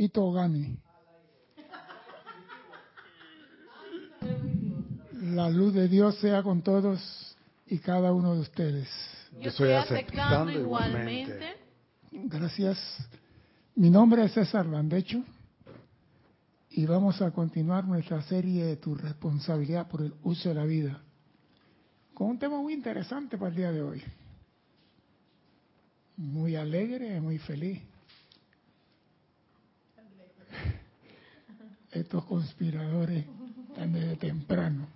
Itogani. La luz de Dios sea con todos y cada uno de ustedes. Yo estoy aceptando igualmente. Gracias. Mi nombre es César Landecho y vamos a continuar nuestra serie de Tu responsabilidad por el uso de la vida con un tema muy interesante para el día de hoy. Muy alegre, muy feliz. Estos conspiradores están desde temprano.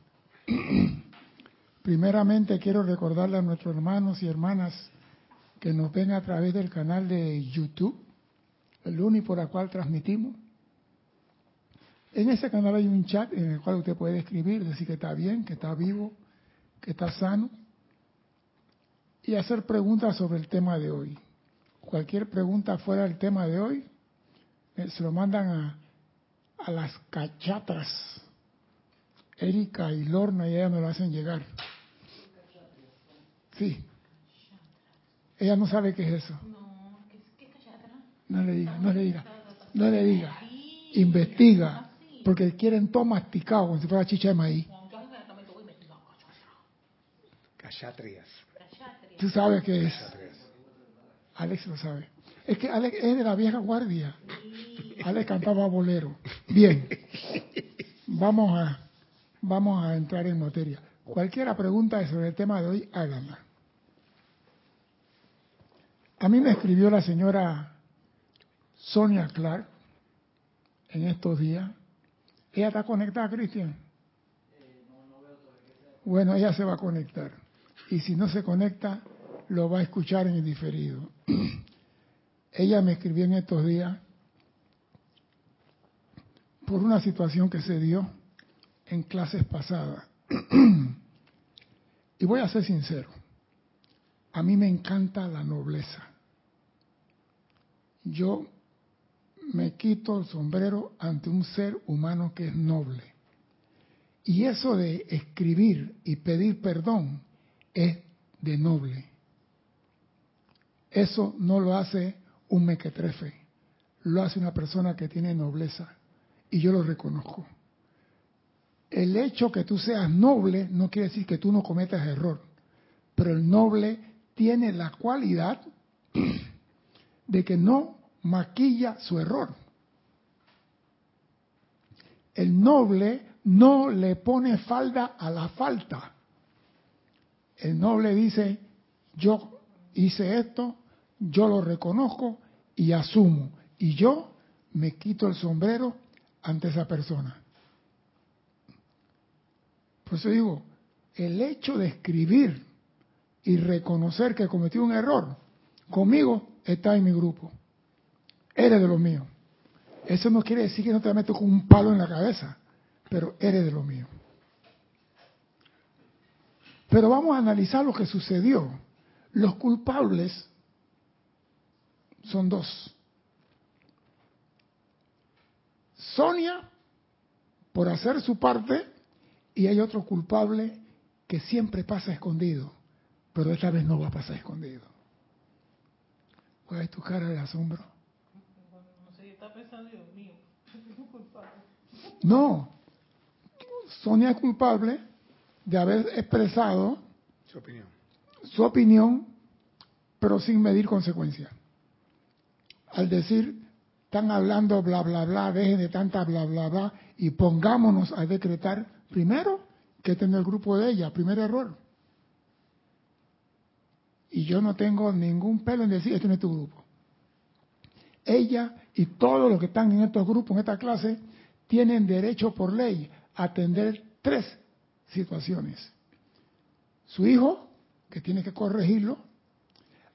Primeramente quiero recordarle a nuestros hermanos y hermanas que nos ven a través del canal de YouTube, el único por el cual transmitimos. En ese canal hay un chat en el cual usted puede escribir, decir que está bien, que está vivo, que está sano, y hacer preguntas sobre el tema de hoy. Cualquier pregunta fuera del tema de hoy, eh, se lo mandan a, a las cachatras. Erika y Lorna y ella me lo hacen llegar. Sí. Ella no sabe qué es eso. No le diga, no le diga, no le diga. Investiga, porque quieren todo masticado, como si fuera chicha de maíz. Cachatrias. Tú sabes qué es. Alex lo sabe. Es que Alex es de la vieja guardia. Alex cantaba bolero. Bien. Vamos a, vamos a entrar en materia. Cualquiera pregunta sobre el tema de hoy, háganla. A mí me escribió la señora Sonia Clark en estos días. ¿Ella está conectada, Cristian? Bueno, ella se va a conectar. Y si no se conecta, lo va a escuchar en el diferido. ella me escribió en estos días por una situación que se dio en clases pasadas. y voy a ser sincero, a mí me encanta la nobleza. Yo me quito el sombrero ante un ser humano que es noble. Y eso de escribir y pedir perdón es de noble. Eso no lo hace un mequetrefe, lo hace una persona que tiene nobleza. Y yo lo reconozco. El hecho que tú seas noble no quiere decir que tú no cometas error, pero el noble tiene la cualidad de que no maquilla su error. El noble no le pone falda a la falta. El noble dice, yo hice esto, yo lo reconozco y asumo. Y yo me quito el sombrero ante esa persona. Por eso digo, el hecho de escribir y reconocer que cometió un error, conmigo está en mi grupo. Eres de los míos. Eso no quiere decir que no te meto con un palo en la cabeza, pero eres de los míos. Pero vamos a analizar lo que sucedió. Los culpables son dos. Sonia, por hacer su parte, y hay otro culpable que siempre pasa escondido, pero esta vez no va a pasar escondido. ¿Cuál es tu cara de asombro? No, Sonia es culpable de haber expresado su opinión, su opinión pero sin medir consecuencias. Al decir, están hablando bla, bla, bla, dejen de tanta bla, bla, bla, y pongámonos a decretar primero que este el grupo de ella, primer error. Y yo no tengo ningún pelo en decir, este no es tu grupo. Ella y todos los que están en estos grupos, en esta clase, tienen derecho por ley a atender tres situaciones. Su hijo, que tiene que corregirlo,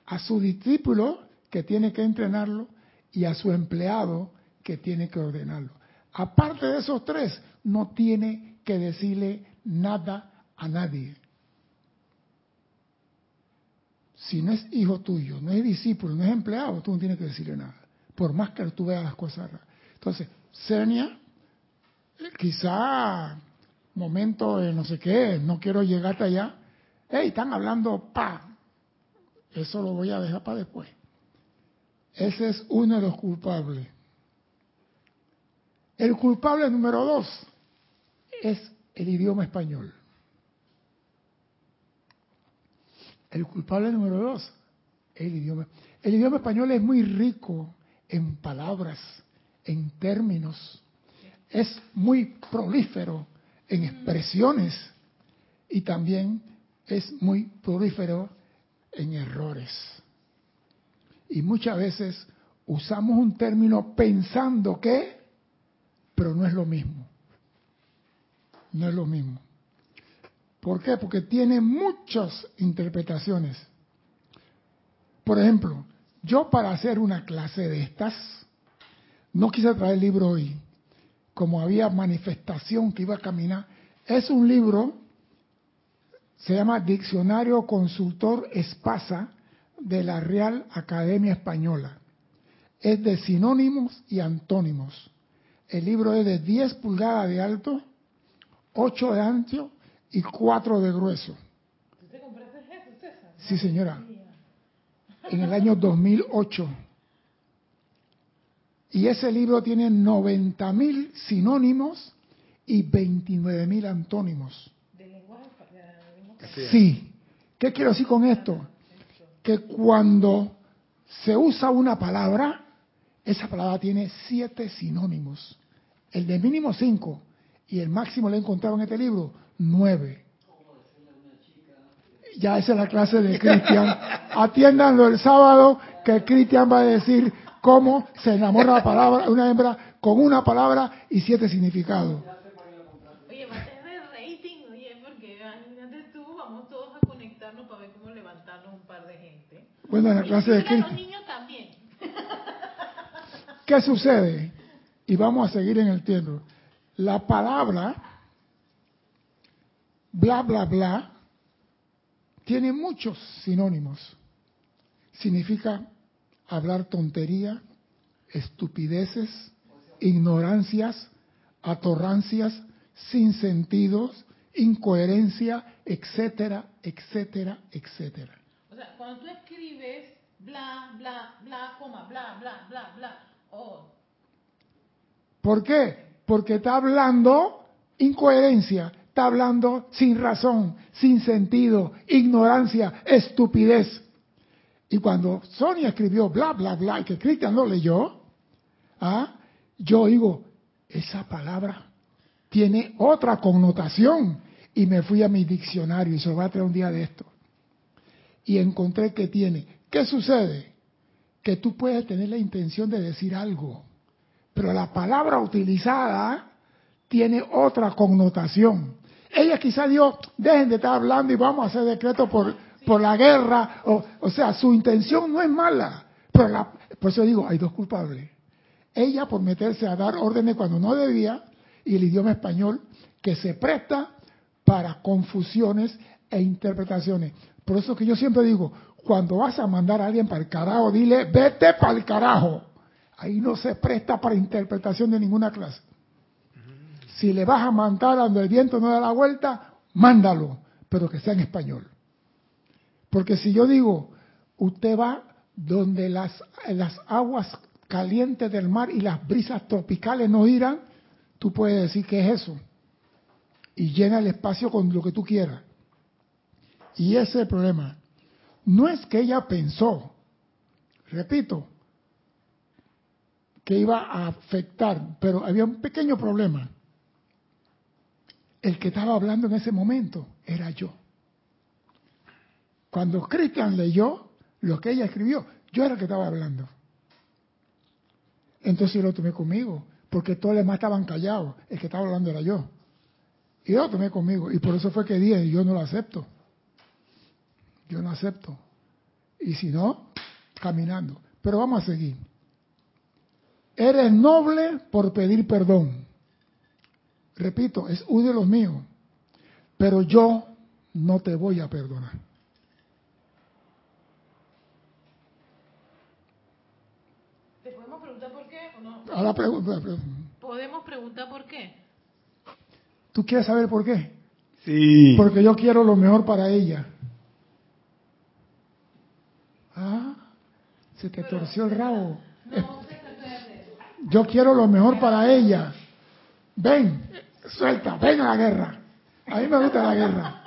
a su discípulo, que tiene que entrenarlo, y a su empleado, que tiene que ordenarlo. Aparte de esos tres, no tiene que decirle nada a nadie. Si no es hijo tuyo, no es discípulo, no es empleado, tú no tienes que decirle nada. Por más que tú veas las cosas raras. Entonces, Senia, quizá momento de no sé qué, no quiero llegar hasta allá. Hey, están hablando pa. Eso lo voy a dejar para después. Ese es uno de los culpables. El culpable número dos es el idioma español. El culpable número dos, el idioma. El idioma español es muy rico en palabras, en términos, es muy prolífero en expresiones y también es muy prolífero en errores. Y muchas veces usamos un término pensando que, pero no es lo mismo. No es lo mismo. ¿Por qué? Porque tiene muchas interpretaciones. Por ejemplo, yo para hacer una clase de estas, no quise traer el libro hoy, como había manifestación que iba a caminar. Es un libro, se llama Diccionario Consultor Espasa de la Real Academia Española. Es de sinónimos y antónimos. El libro es de 10 pulgadas de alto, 8 de ancho y 4 de grueso. ¿Usted compraste eso, César? Sí, señora. En el año 2008. Y ese libro tiene 90.000 sinónimos y 29.000 antónimos. ¿De lenguaje? Sí. ¿Qué quiero decir con esto? Que cuando se usa una palabra, esa palabra tiene siete sinónimos. El de mínimo cinco y el máximo lo he encontrado en este libro, nueve. Ya esa es la clase de Cristian. Atiéndanlo el sábado, que Cristian va a decir cómo se enamora la palabra, una hembra con una palabra y siete significados. Oye, va a tener rating, oye, porque imagínate tú, vamos todos a conectarnos para ver cómo levantarnos un par de gente. Bueno, en la clase de también. ¿Qué sucede? Y vamos a seguir en el tiempo. La palabra bla, bla, bla tiene muchos sinónimos. Significa hablar tontería, estupideces, ignorancias, atorrancias, sin sentidos, incoherencia, etcétera, etcétera, etcétera. Cuando tú escribes bla, bla, bla, coma, bla, bla, bla, bla, oh. ¿Por qué? Porque está hablando incoherencia, está hablando sin razón, sin sentido, ignorancia, estupidez. Y cuando Sonia escribió bla, bla, bla, y que Cristian lo leyó, ¿ah? yo digo, esa palabra tiene otra connotación. Y me fui a mi diccionario, y se lo a traer un día de esto. Y encontré que tiene. ¿Qué sucede? Que tú puedes tener la intención de decir algo, pero la palabra utilizada tiene otra connotación. Ella quizá dijo, dejen de estar hablando y vamos a hacer decreto por, por la guerra. O, o sea, su intención no es mala. Pero la, por eso digo, hay dos culpables. Ella por meterse a dar órdenes cuando no debía y el idioma español que se presta para confusiones e interpretaciones. Por eso que yo siempre digo, cuando vas a mandar a alguien para el carajo, dile, vete para el carajo. Ahí no se presta para interpretación de ninguna clase. Si le vas a mandar donde el viento no da la vuelta, mándalo, pero que sea en español. Porque si yo digo, usted va donde las, las aguas calientes del mar y las brisas tropicales no irán, tú puedes decir que es eso. Y llena el espacio con lo que tú quieras. Y ese es el problema. No es que ella pensó, repito, que iba a afectar, pero había un pequeño problema el que estaba hablando en ese momento era yo. Cuando Cristian leyó lo que ella escribió, yo era el que estaba hablando. Entonces yo lo tomé conmigo, porque todos los demás estaban callados, el que estaba hablando era yo. Y yo lo tomé conmigo, y por eso fue que dije, yo no lo acepto. Yo no acepto. Y si no, caminando. Pero vamos a seguir. Eres noble por pedir perdón repito, es uno de los míos, pero yo no te voy a perdonar. ¿Te podemos preguntar por qué o no? Ahora pregunta, ¿Podemos preguntar por qué? ¿Tú quieres saber por qué? Sí. Porque yo quiero lo mejor para ella. Ah, se te torció el rabo. yo quiero lo mejor para ella. ven, suelta, ven a la guerra. A mí me gusta la guerra.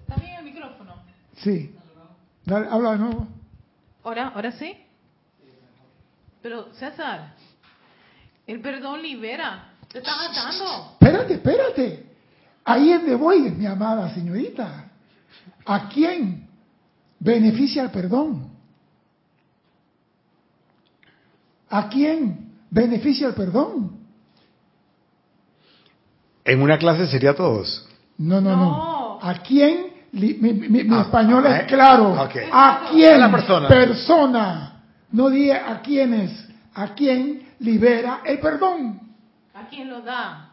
¿Está bien el micrófono? Sí. Dale, habla de nuevo. ¿Ahora, ahora sí? Pero, César, el perdón libera. Te estás atando. Espérate, espérate. Ahí es donde voy, mi amada señorita. ¿A quién beneficia el perdón? ¿A quién beneficia el perdón? En una clase sería todos. No, no, no. No. ¿A quién? li- Mi, mi- mi Ah, español ah, es claro. ok. ¿A quién? A la persona. Persona. No dije a quiénes. ¿A quién libera el perdón? ¿A quién lo da?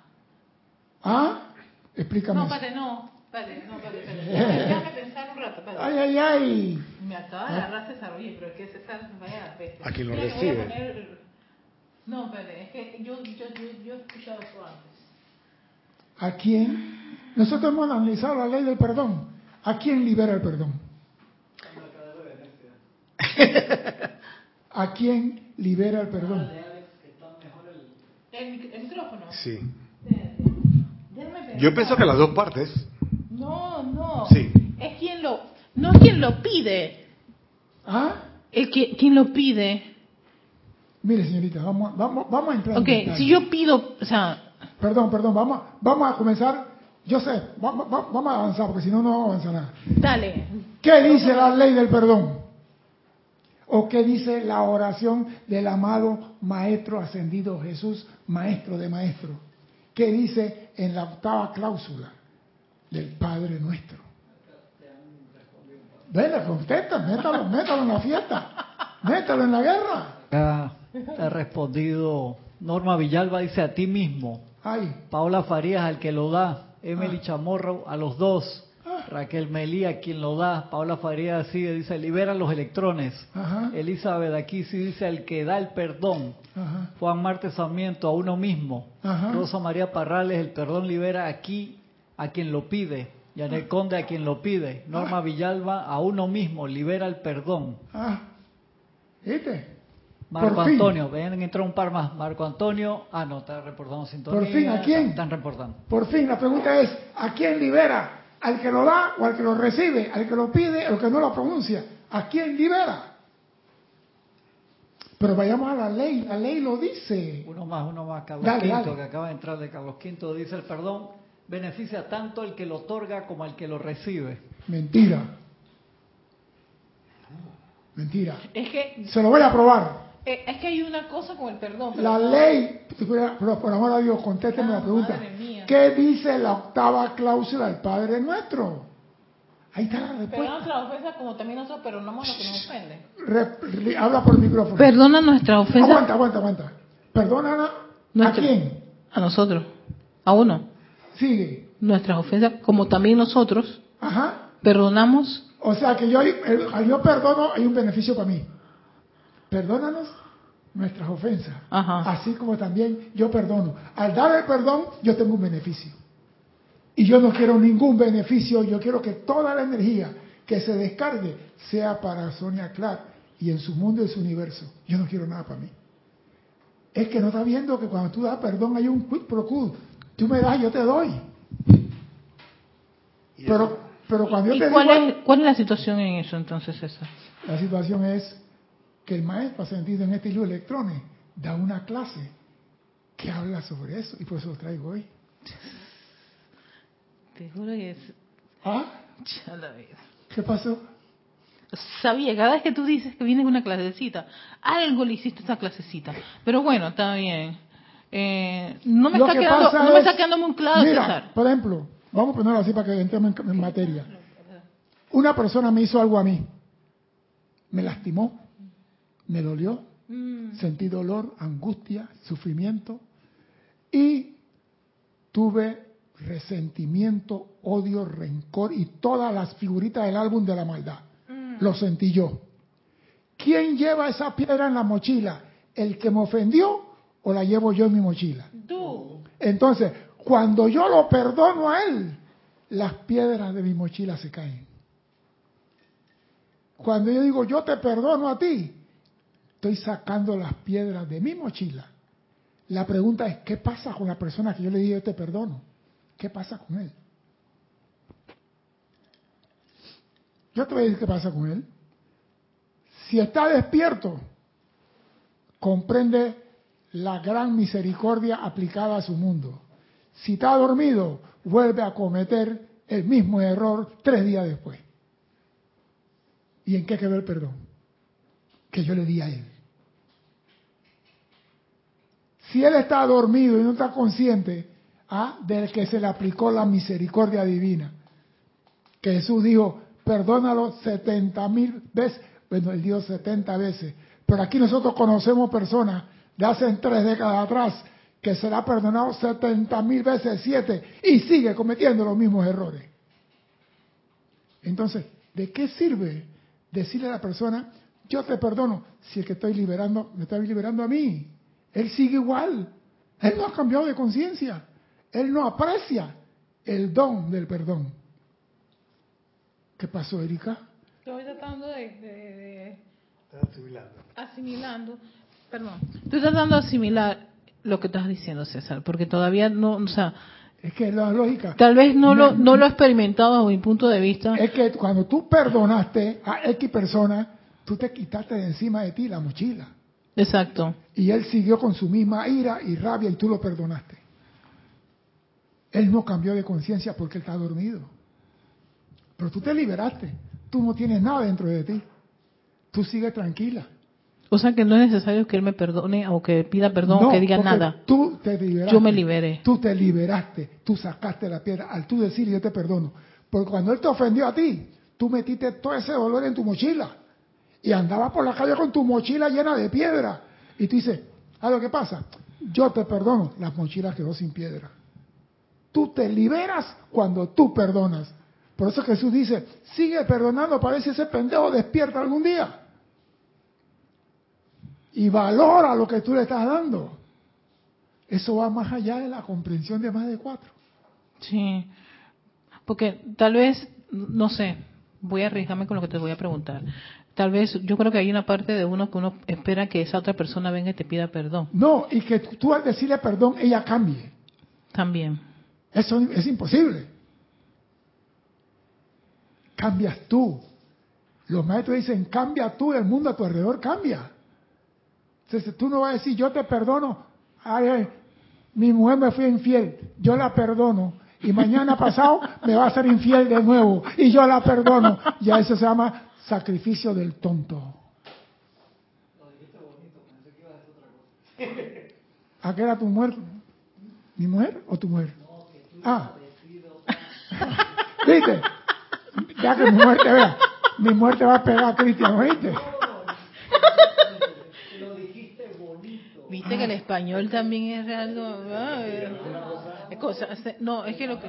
¿Ah? Explícame. No, espérate, no. Espérate, no, espérate, espérate. Déjame pensar un rato, espérate. Ay, ay, ay. Me acaba de agarrar César, oye, pero es que César vaya a la peste. A quien lo Mira recibe. poner- No, espérate, es que yo, yo, yo, yo he escuchado eso antes. ¿A quién? Nosotros hemos analizado la ley del perdón. ¿A quién libera el perdón? ¿A quién libera el perdón? El, el micrófono. Sí. Déjame pensar. Yo pienso que las dos partes. No, no. Sí. Es quien lo. No es quien lo pide. ¿Ah? El que, quien lo pide. Mire, señorita, vamos, vamos, vamos a entrar en Ok, si yo pido. O sea, Perdón, perdón, vamos, vamos a comenzar. Yo sé, vamos, vamos vamos a avanzar, porque si no, no vamos a avanzar nada. dale. ¿Qué dice la ley del perdón? ¿O qué dice la oración del amado Maestro Ascendido Jesús, Maestro de Maestro? ¿Qué dice en la octava cláusula del Padre Nuestro? Venga, contesta, métalo, métalo en la fiesta, métalo en la guerra. Te ha respondido Norma Villalba, dice a ti mismo. Ay, Paola Farías, al que lo da. Emily Ah. Chamorro, a los dos. Ah. Raquel Melía, quien lo da. Paola Farías sigue, dice, libera los electrones. ajá, Elizabeth aquí sí dice, el que da el perdón. ajá, Juan Marte Sarmiento, a uno mismo. ajá. Rosa María Parrales, el perdón libera aquí a quien lo pide. Yanet Conde, a quien lo pide. Norma Villalba, a uno mismo, libera el perdón. Ah, ¿viste? Marco Por fin. Antonio, ven, entró un par más. Marco Antonio, ah, no, está reportando sintonía. Por fin, ¿a quién? Están reportando. Por fin, la pregunta es, ¿a quién libera? ¿Al que lo da o al que lo recibe? ¿Al que lo pide o al que no lo pronuncia? ¿A quién libera? Pero vayamos a la ley, la ley lo dice. Uno más, uno más. Carlos Dale, dale. que acaba de entrar de Carlos V, dice el perdón beneficia tanto al que lo otorga como al que lo recibe. Mentira. Mentira. Es que, Se lo voy a probar. eh, es que hay una cosa con el perdón. pero La no- ley, pero por amor a Dios, contésteme Ah, la pregunta. madre mía. ¿Qué dice la octava cláusula del Padre Nuestro? Ahí está la respuesta. Perdona nuestra ofensa como también nosotros perdonamos a lo que nos ofende. Re- re- habla por el micrófono. Perdona nuestra ofensa Aguanta, aguanta, aguanta. Perdónala. ¿A Nuestra- quién? a nosotros. A uno. Sigue. Nuestras ofensas como también nosotros Ajá. perdonamos. O sea que yo, al yo perdono, hay un beneficio para mí. Perdónanos nuestras ofensas. Ajá. Así como también yo perdono. Al dar el perdón, yo tengo un beneficio. Y yo no quiero ningún beneficio, yo quiero que toda la energía que se descargue sea para Sonia Clark y en su mundo y en su universo. Yo no quiero nada para mí. Es que no está viendo que cuando tú das perdón hay un quid pro quo. Tú me das, yo te doy. Pero, pero cuando yo ¿Y te cuál digo, es, cuál es la situación en eso entonces, César? la situación es que el maestro ascendido en este libro de electrones da una clase que habla sobre eso y por eso lo traigo hoy. Te juro que es... ¿Ah? Ya la vida. ¿Qué pasó? Sabía, cada vez que tú dices que vienes una clasecita, algo le hiciste a esta clasecita. Pero bueno, está bien. Eh, no me está que quedando, no me está quedando muy claro, Mira, César. por ejemplo, vamos a ponerlo así para que entremos en, en materia. Una persona me hizo algo a mí. Me lastimó, me dolió, Mm, sentí dolor, angustia, sufrimiento y tuve resentimiento, odio, rencor y todas las figuritas del álbum de la maldad. mm. Lo sentí yo. ¿Quién lleva esa piedra en la mochila? ¿El que me ofendió o la llevo yo en mi mochila? Tú. Entonces, cuando yo lo perdono a él, las piedras de mi mochila se caen. Cuando yo digo yo te perdono a ti, estoy sacando las piedras de mi mochila. La pregunta es, ¿qué pasa con la persona que yo le dije te perdono? ¿Qué pasa con él? Yo te voy a decir qué pasa con él. Si está despierto, comprende la gran misericordia aplicada a su mundo. Si está dormido, vuelve a cometer el mismo error tres días después. ¿Y en qué quedó el perdón? Que yo le di a él. Si él está dormido y no está consciente ah, del que se le aplicó la misericordia divina, que Jesús dijo, perdónalo setenta mil veces, bueno, él dijo setenta veces, pero aquí nosotros conocemos personas de hace tres décadas atrás que será perdonado setenta mil veces siete y sigue cometiendo los mismos errores. Entonces, ¿de qué sirve decirle a la persona, yo te perdono, si el que estoy liberando me está liberando a mí? Él sigue igual. Él no ha cambiado de conciencia. Él no aprecia el don del perdón. ¿Qué pasó, Erika? Estoy tratando de, asimilando. asimilando. Perdón. Estoy tratando de asimilar lo que estás diciendo, César, porque todavía no, o sea, es que la lógica. Tal vez no, lo, no lo he experimentado desde mi punto de vista. Es que cuando tú perdonaste a X persona, tú te quitaste de encima de ti la mochila. Exacto. Y él siguió con su misma ira y rabia y tú lo perdonaste. Él no cambió de conciencia porque él está dormido. Pero tú te liberaste. Tú no tienes nada dentro de ti. Tú sigues tranquila. O sea que no es necesario que él me perdone o que pida perdón o que diga nada. Tú te liberaste. Yo me liberé. Tú te liberaste. Tú sacaste la piedra al tú decir yo te perdono. Porque cuando él te ofendió a ti, tú metiste todo ese dolor en tu mochila. Y andabas por la calle con tu mochila llena de piedra. Y tú dices, ¿a lo que pasa? Yo te perdono. La mochila quedó sin piedra. Tú te liberas cuando tú perdonas. Por eso Jesús dice, sigue perdonando para ver si ese pendejo despierta algún día y valora lo que tú le estás dando. Eso va más allá de la comprensión de más de cuatro. Sí, porque tal vez, no sé, voy a arriesgarme con lo que te voy a preguntar. Tal vez yo creo que hay una parte de uno que uno espera que esa otra persona venga y te pida perdón. No, y que tú al decirle perdón, ella cambie. También. Eso es imposible. Cambias tú. Los maestros dicen, cambia tú, el mundo a tu alrededor cambia. Entonces tú no vas a decir, yo te perdono, ay, mi mujer me fue infiel, yo la perdono. Y mañana pasado me va a ser infiel de nuevo y yo la perdono. Ya eso se llama sacrificio del tonto. ¿A qué era tu mujer? ¿Mi mujer o tu mujer? Ah. ¿Viste? Ya que mi muerte vea, mi muerte va a pegar a Cristian, ¿oíste? Viste que el español también es algo... no, es que lo que...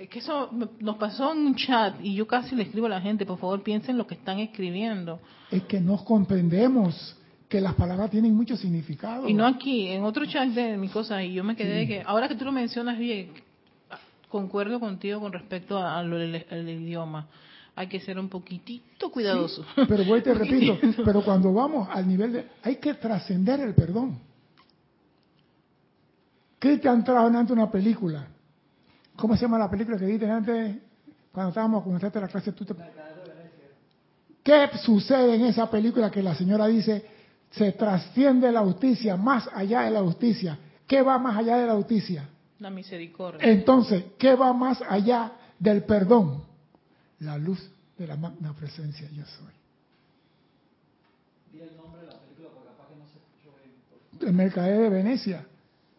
Es que eso nos pasó en un chat y yo casi le escribo a la gente, por favor piensen lo que están escribiendo. Es que no comprendemos que las palabras tienen mucho significado. Y no aquí, en otro chat de mi cosa, y yo me quedé de que, ahora que tú lo mencionas bien, concuerdo contigo con respecto al idioma hay que ser un poquitito cuidadoso. pero voy te repito, pero cuando vamos al nivel de... Hay que trascender el perdón. ¿Qué te han trajo antes una película? ¿Cómo se llama la película que viste antes? Cuando estábamos, cuando la clase, tú te... ¿Qué sucede en esa película que la señora dice, se trasciende la justicia más allá de la justicia? ¿Qué va más allá de la justicia? La misericordia. Entonces, ¿qué va más allá del perdón? La luz de la magna presencia yo soy. Di el nombre de la película porque capaz que no se escuchó bien. El mercader de Venecia.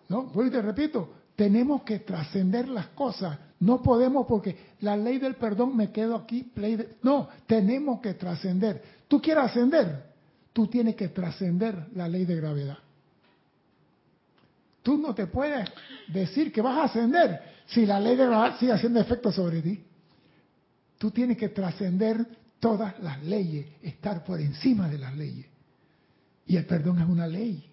¿No? Pues te repito, tenemos que trascender las cosas. No podemos porque la ley del perdón me quedo aquí. No, tenemos que trascender. ¿Tú quieres ascender? Tú tienes que trascender la ley de gravedad. Tú no te puedes decir que vas a ascender si la ley de gravedad sigue haciendo efecto sobre ti. Tú tienes que trascender todas las leyes, estar por encima de las leyes. Y el perdón es una ley.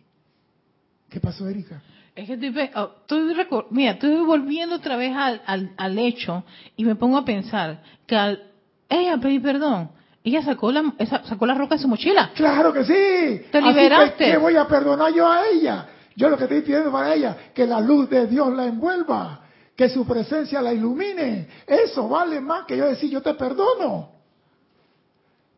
¿Qué pasó, Erika? Es que estoy, oh, mira, estoy volviendo otra vez al, al, hecho y me pongo a pensar que al ella pedir perdón, ella sacó la, sacó la roca de su mochila. Claro que sí. Te liberaste. ¿Qué voy a perdonar yo a ella? Yo lo que estoy pidiendo para ella, que la luz de Dios la envuelva, que su presencia la ilumine. Eso vale más que yo decir yo te perdono.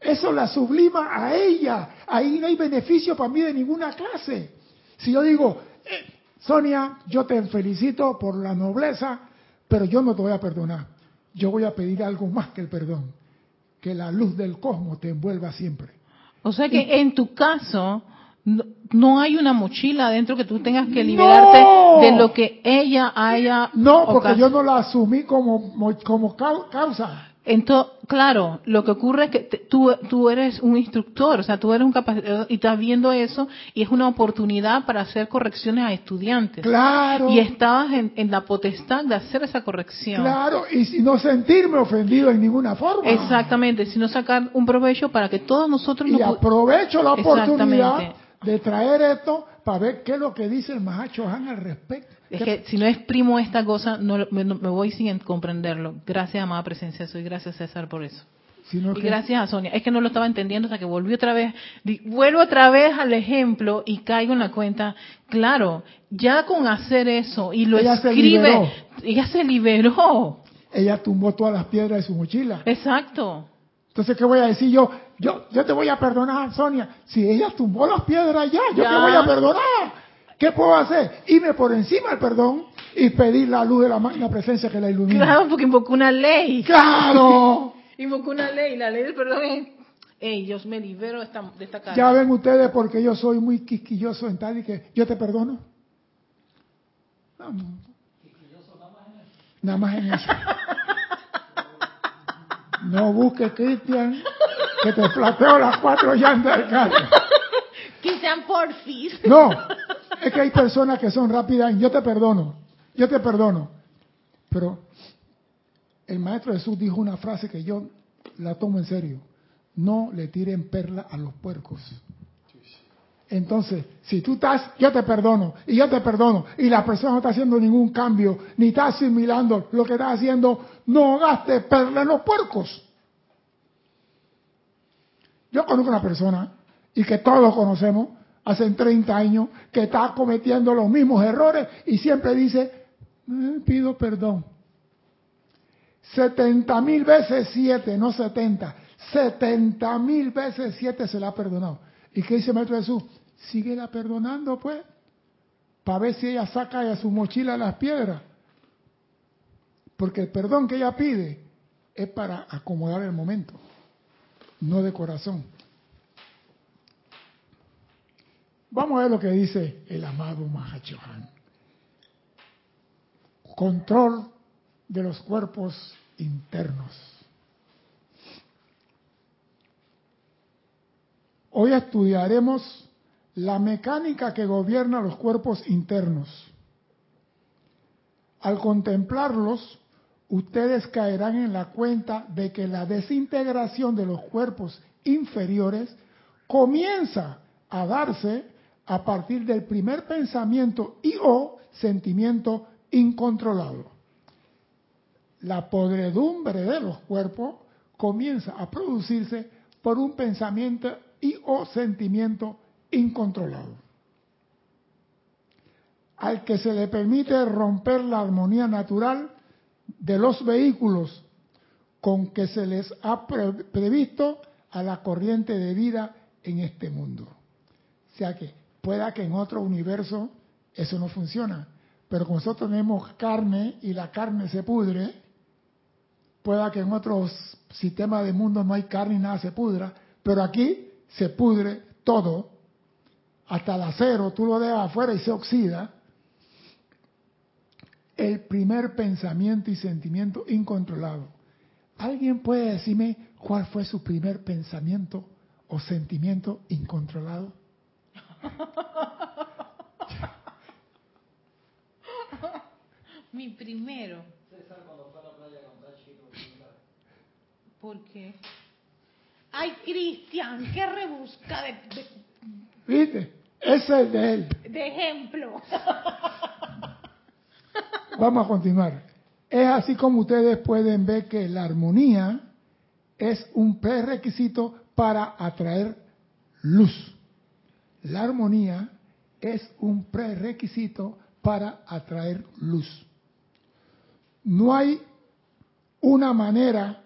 Eso la sublima a ella. Ahí no hay beneficio para mí de ninguna clase. Si yo digo, eh, Sonia, yo te felicito por la nobleza, pero yo no te voy a perdonar. Yo voy a pedir algo más que el perdón. Que la luz del cosmos te envuelva siempre. O sea que en tu caso, no, hay una mochila adentro que tú tengas que liberarte de lo que ella haya. No, porque yo no la asumí como, como causa. Entonces, claro, lo que ocurre es que tú, tú eres un instructor, o sea, tú eres un capacitador y estás viendo eso y es una oportunidad para hacer correcciones a estudiantes. Claro. Y estabas en, en la potestad de hacer esa corrección. Claro, y si no sentirme ofendido en ninguna forma. Exactamente, sino sacar un provecho para que todos nosotros... Y aprovecho la oportunidad de traer esto para ver qué es lo que dice el Mahacho Han al respecto. Es que si no exprimo esta cosa, no, me, voy sin comprenderlo. Gracias, amada presencia, soy gracias César por eso. y gracias a Sonia. Es que no lo estaba entendiendo hasta que volví otra vez. Vuelvo otra vez al ejemplo y caigo en la cuenta. Claro, ya con hacer eso y lo escribe, ella se liberó. Ella tumbó todas las piedras de su mochila. Exacto. Entonces, ¿qué voy a decir yo? Yo, yo te voy a perdonar, Sonia. Si ella tumbó las piedras ya, yo te voy a perdonar. ¿Qué puedo hacer? Irme por encima del perdón y pedir la luz de la presencia que la ilumine. Claro, porque invocó una ley. ¡Claro! invocó una ley. La ley del perdón es, hey, yo me libero de esta, de esta. Ya ven ustedes porque yo soy muy quisquilloso en tal y que yo te perdono. No, no. Nada más en eso. No busques, Cristian, que te plateo las cuatro llantas del carro. Que sean porfis. No, es que hay personas que son rápidas yo te perdono, yo te perdono. Pero el Maestro Jesús dijo una frase que yo la tomo en serio. No le tiren perla a los puercos. Entonces, si tú estás, yo te perdono, y yo te perdono, y la persona no está haciendo ningún cambio, ni está asimilando lo que está haciendo, no gaste perla en los puercos. Yo conozco una persona, y que todos conocemos, hace 30 años, que está cometiendo los mismos errores y siempre dice, eh, pido perdón. 70 mil veces 7, no 70, 70 mil veces 7 se la ha perdonado. ¿Y qué dice Maestro Jesús? Síguela perdonando, pues, para ver si ella saca de su mochila las piedras. Porque el perdón que ella pide es para acomodar el momento, no de corazón. Vamos a ver lo que dice el amado Mahachohan. Control de los cuerpos internos. Hoy estudiaremos la mecánica que gobierna los cuerpos internos. Al contemplarlos, ustedes caerán en la cuenta de que la desintegración de los cuerpos inferiores comienza a darse a partir del primer pensamiento y o sentimiento incontrolado. La podredumbre de los cuerpos comienza a producirse por un pensamiento y o sentimiento incontrolado. Al que se le permite romper la armonía natural de los vehículos con que se les ha previsto a la corriente de vida en este mundo. O sea que Pueda que en otro universo eso no funciona, pero como nosotros tenemos carne y la carne se pudre, pueda que en otros sistemas de mundo no hay carne y nada se pudra, pero aquí se pudre todo, hasta el acero, tú lo dejas afuera y se oxida. El primer pensamiento y sentimiento incontrolado. ¿Alguien puede decirme cuál fue su primer pensamiento o sentimiento incontrolado? Mi primero. ¿Por qué? Ay, Cristian, qué rebusca de, ¿Viste? Ese es de él. De ejemplo. Vamos a continuar. Es así como ustedes pueden ver que la armonía es un prerequisito para atraer luz. La armonía es un prerequisito para atraer luz. No hay una manera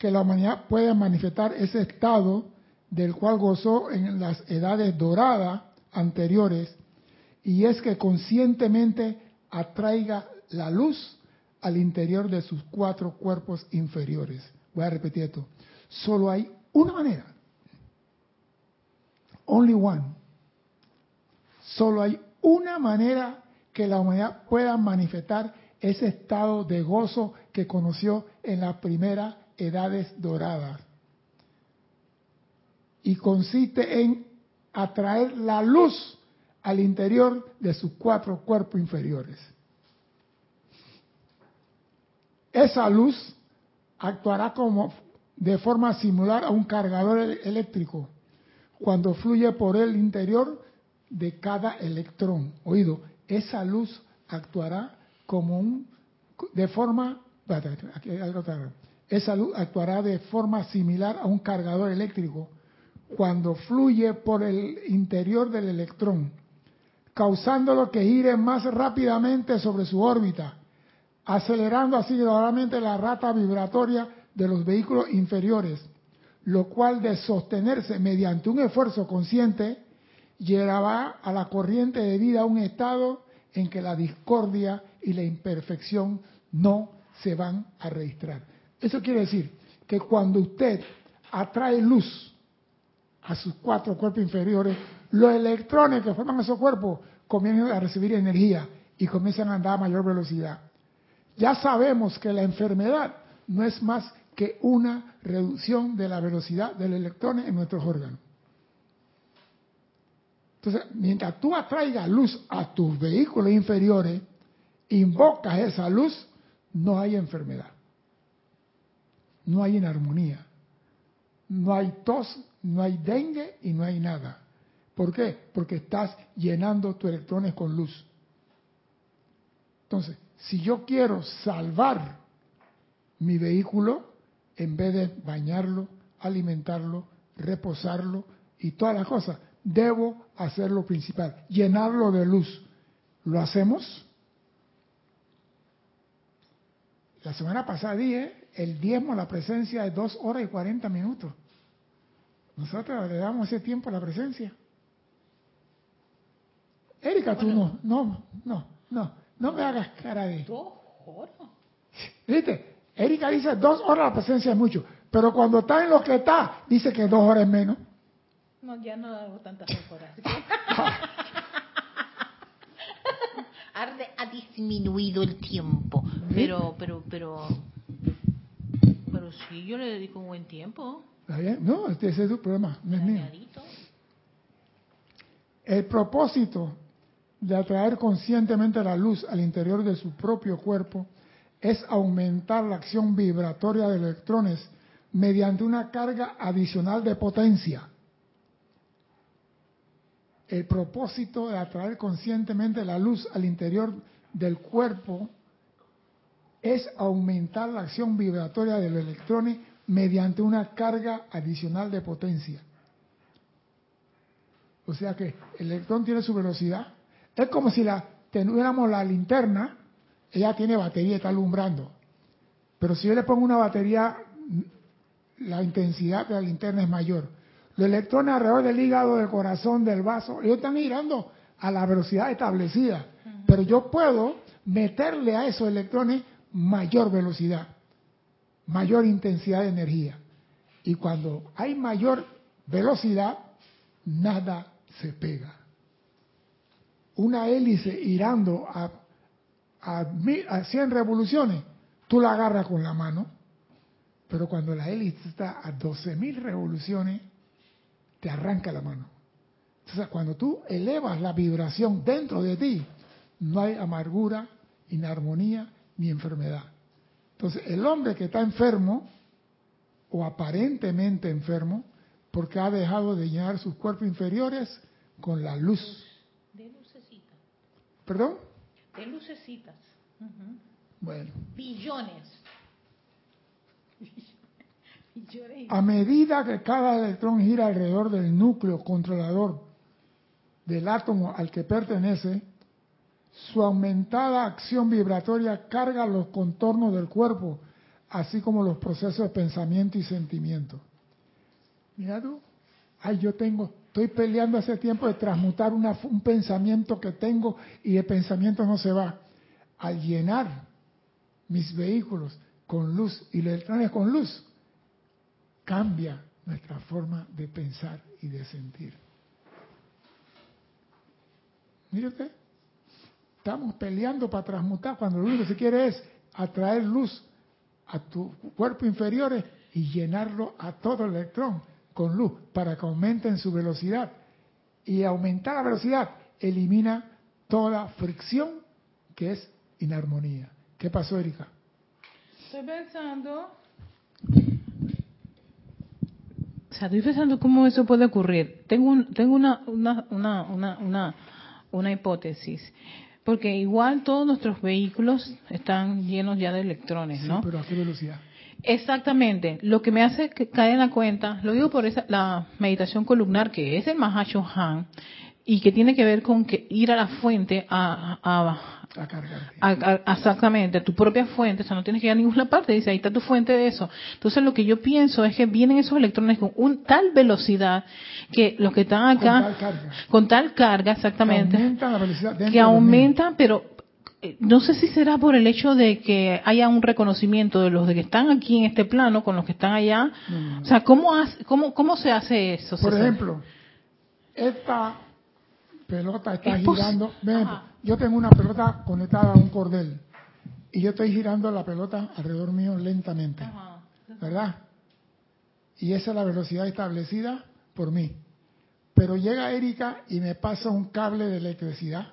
que la humanidad pueda manifestar ese estado del cual gozó en las edades doradas anteriores, y es que conscientemente atraiga la luz al interior de sus cuatro cuerpos inferiores. Voy a repetir esto. Solo hay una manera. Only one. Solo hay una manera que la humanidad pueda manifestar ese estado de gozo que conoció en las primeras edades doradas. Y consiste en atraer la luz al interior de sus cuatro cuerpos inferiores. Esa luz actuará como de forma similar a un cargador eléctrico cuando fluye por el interior de cada electrón. Oído, esa luz actuará como un de forma esa luz actuará de forma similar a un cargador eléctrico cuando fluye por el interior del electrón, causándolo que gire más rápidamente sobre su órbita, acelerando así gradualmente la rata vibratoria de los vehículos inferiores, lo cual de sostenerse mediante un esfuerzo consciente llevará a la corriente de vida a un estado en que la discordia y la imperfección no se van a registrar. Eso quiere decir que cuando usted atrae luz a sus cuatro cuerpos inferiores, los electrones que forman esos cuerpos comienzan a recibir energía y comienzan a andar a mayor velocidad. Ya sabemos que la enfermedad no es más que una reducción de la velocidad de los electrones en nuestros órganos. Entonces, mientras tú atraigas luz a tus vehículos inferiores, invocas esa luz, no hay enfermedad. No hay inarmonía. No hay tos, no hay dengue y no hay nada. ¿Por qué? Porque estás llenando tus electrones con luz. Entonces, si yo quiero salvar mi vehículo, en vez de bañarlo, alimentarlo, reposarlo y todas las cosas, debo hacer lo principal, llenarlo de luz. ¿Lo hacemos? La semana pasada dije, el diezmo, la presencia de dos horas y cuarenta minutos. Nosotros le damos ese tiempo a la presencia. Erika, tú no, no, no, no, no me hagas cara de... ¿Dos horas? ¿Viste? Erika dice dos horas la presencia es mucho, pero cuando está en lo que está, dice que dos horas es menos. No, ya no hago tantas horas. Arde ha disminuido el tiempo, pero, pero, pero, pero sí, yo le dedico un buen tiempo. No, este, ese es tu problema, no es mío. El propósito de atraer conscientemente la luz al interior de su propio cuerpo es aumentar la acción vibratoria de electrones mediante una carga adicional de potencia. El propósito de atraer conscientemente la luz al interior del cuerpo es aumentar la acción vibratoria de los electrones mediante una carga adicional de potencia. O sea que el electrón tiene su velocidad. Es como si la tuviéramos la linterna ella tiene batería y está alumbrando. Pero si yo le pongo una batería, la intensidad de la linterna es mayor. Los electrones alrededor del hígado, del corazón, del vaso, ellos están girando a la velocidad establecida. Pero yo puedo meterle a esos electrones mayor velocidad, mayor intensidad de energía. Y cuando hay mayor velocidad, nada se pega. Una hélice girando a a, 100 revoluciones, tú la agarras con la mano, pero cuando la hélice está a 12.000 revoluciones, te arranca la mano. Entonces, cuando tú elevas la vibración dentro de ti, no hay amargura, inarmonía ni enfermedad. Entonces, el hombre que está enfermo, o aparentemente enfermo, porque ha dejado de llenar sus cuerpos inferiores con la luz. De lucecita. ¿Perdón? de lucecitas. Bueno. Billones. A medida que cada electrón gira alrededor del núcleo controlador del átomo al que pertenece, su aumentada acción vibratoria carga los contornos del cuerpo, así como los procesos de pensamiento y sentimiento. Mira tú, ay, yo tengo, estoy peleando hace tiempo de transmutar un pensamiento que tengo y el pensamiento no se va. Al llenar mis vehículos con luz y los electrones con luz, cambia nuestra forma de pensar y de sentir. Mire usted, estamos peleando para transmutar cuando lo único que se quiere es atraer luz a tu cuerpo inferiores y llenarlo a todo el electrón con luz para que aumenten su velocidad. Y aumentar la velocidad elimina toda fricción que es inarmonía. ¿Qué pasó, Erika? Estoy pensando. O sea, estoy pensando cómo eso puede ocurrir. Tengo, tengo una, una, una, una, una hipótesis. Porque igual todos nuestros vehículos están llenos ya de electrones, ¿no? Sí, pero a qué velocidad. Exactamente. Lo que me hace caer en la cuenta, lo digo por esa, la meditación columnar, que es el Han y que tiene que ver con que ir a la fuente a, a, cargar. exactamente, a tu propia fuente, o sea, no tienes que ir a ninguna parte, dice, ahí está tu fuente de eso. Entonces lo que yo pienso es que vienen esos electrones con un, tal velocidad que los que están acá, con tal carga, con tal carga exactamente, que aumentan la velocidad, que aumentan, pero eh, no sé si será por el hecho de que haya un reconocimiento de los de que están aquí en este plano con los que están allá. O sea, ¿cómo, cómo, ¿cómo se hace eso? Por ejemplo, esta pelota está girando. yo tengo una pelota conectada a un cordel y yo estoy girando la pelota alrededor mío lentamente. ¿Verdad? Y esa es la velocidad establecida por mí. Pero llega Erika y me pasa un cable de electricidad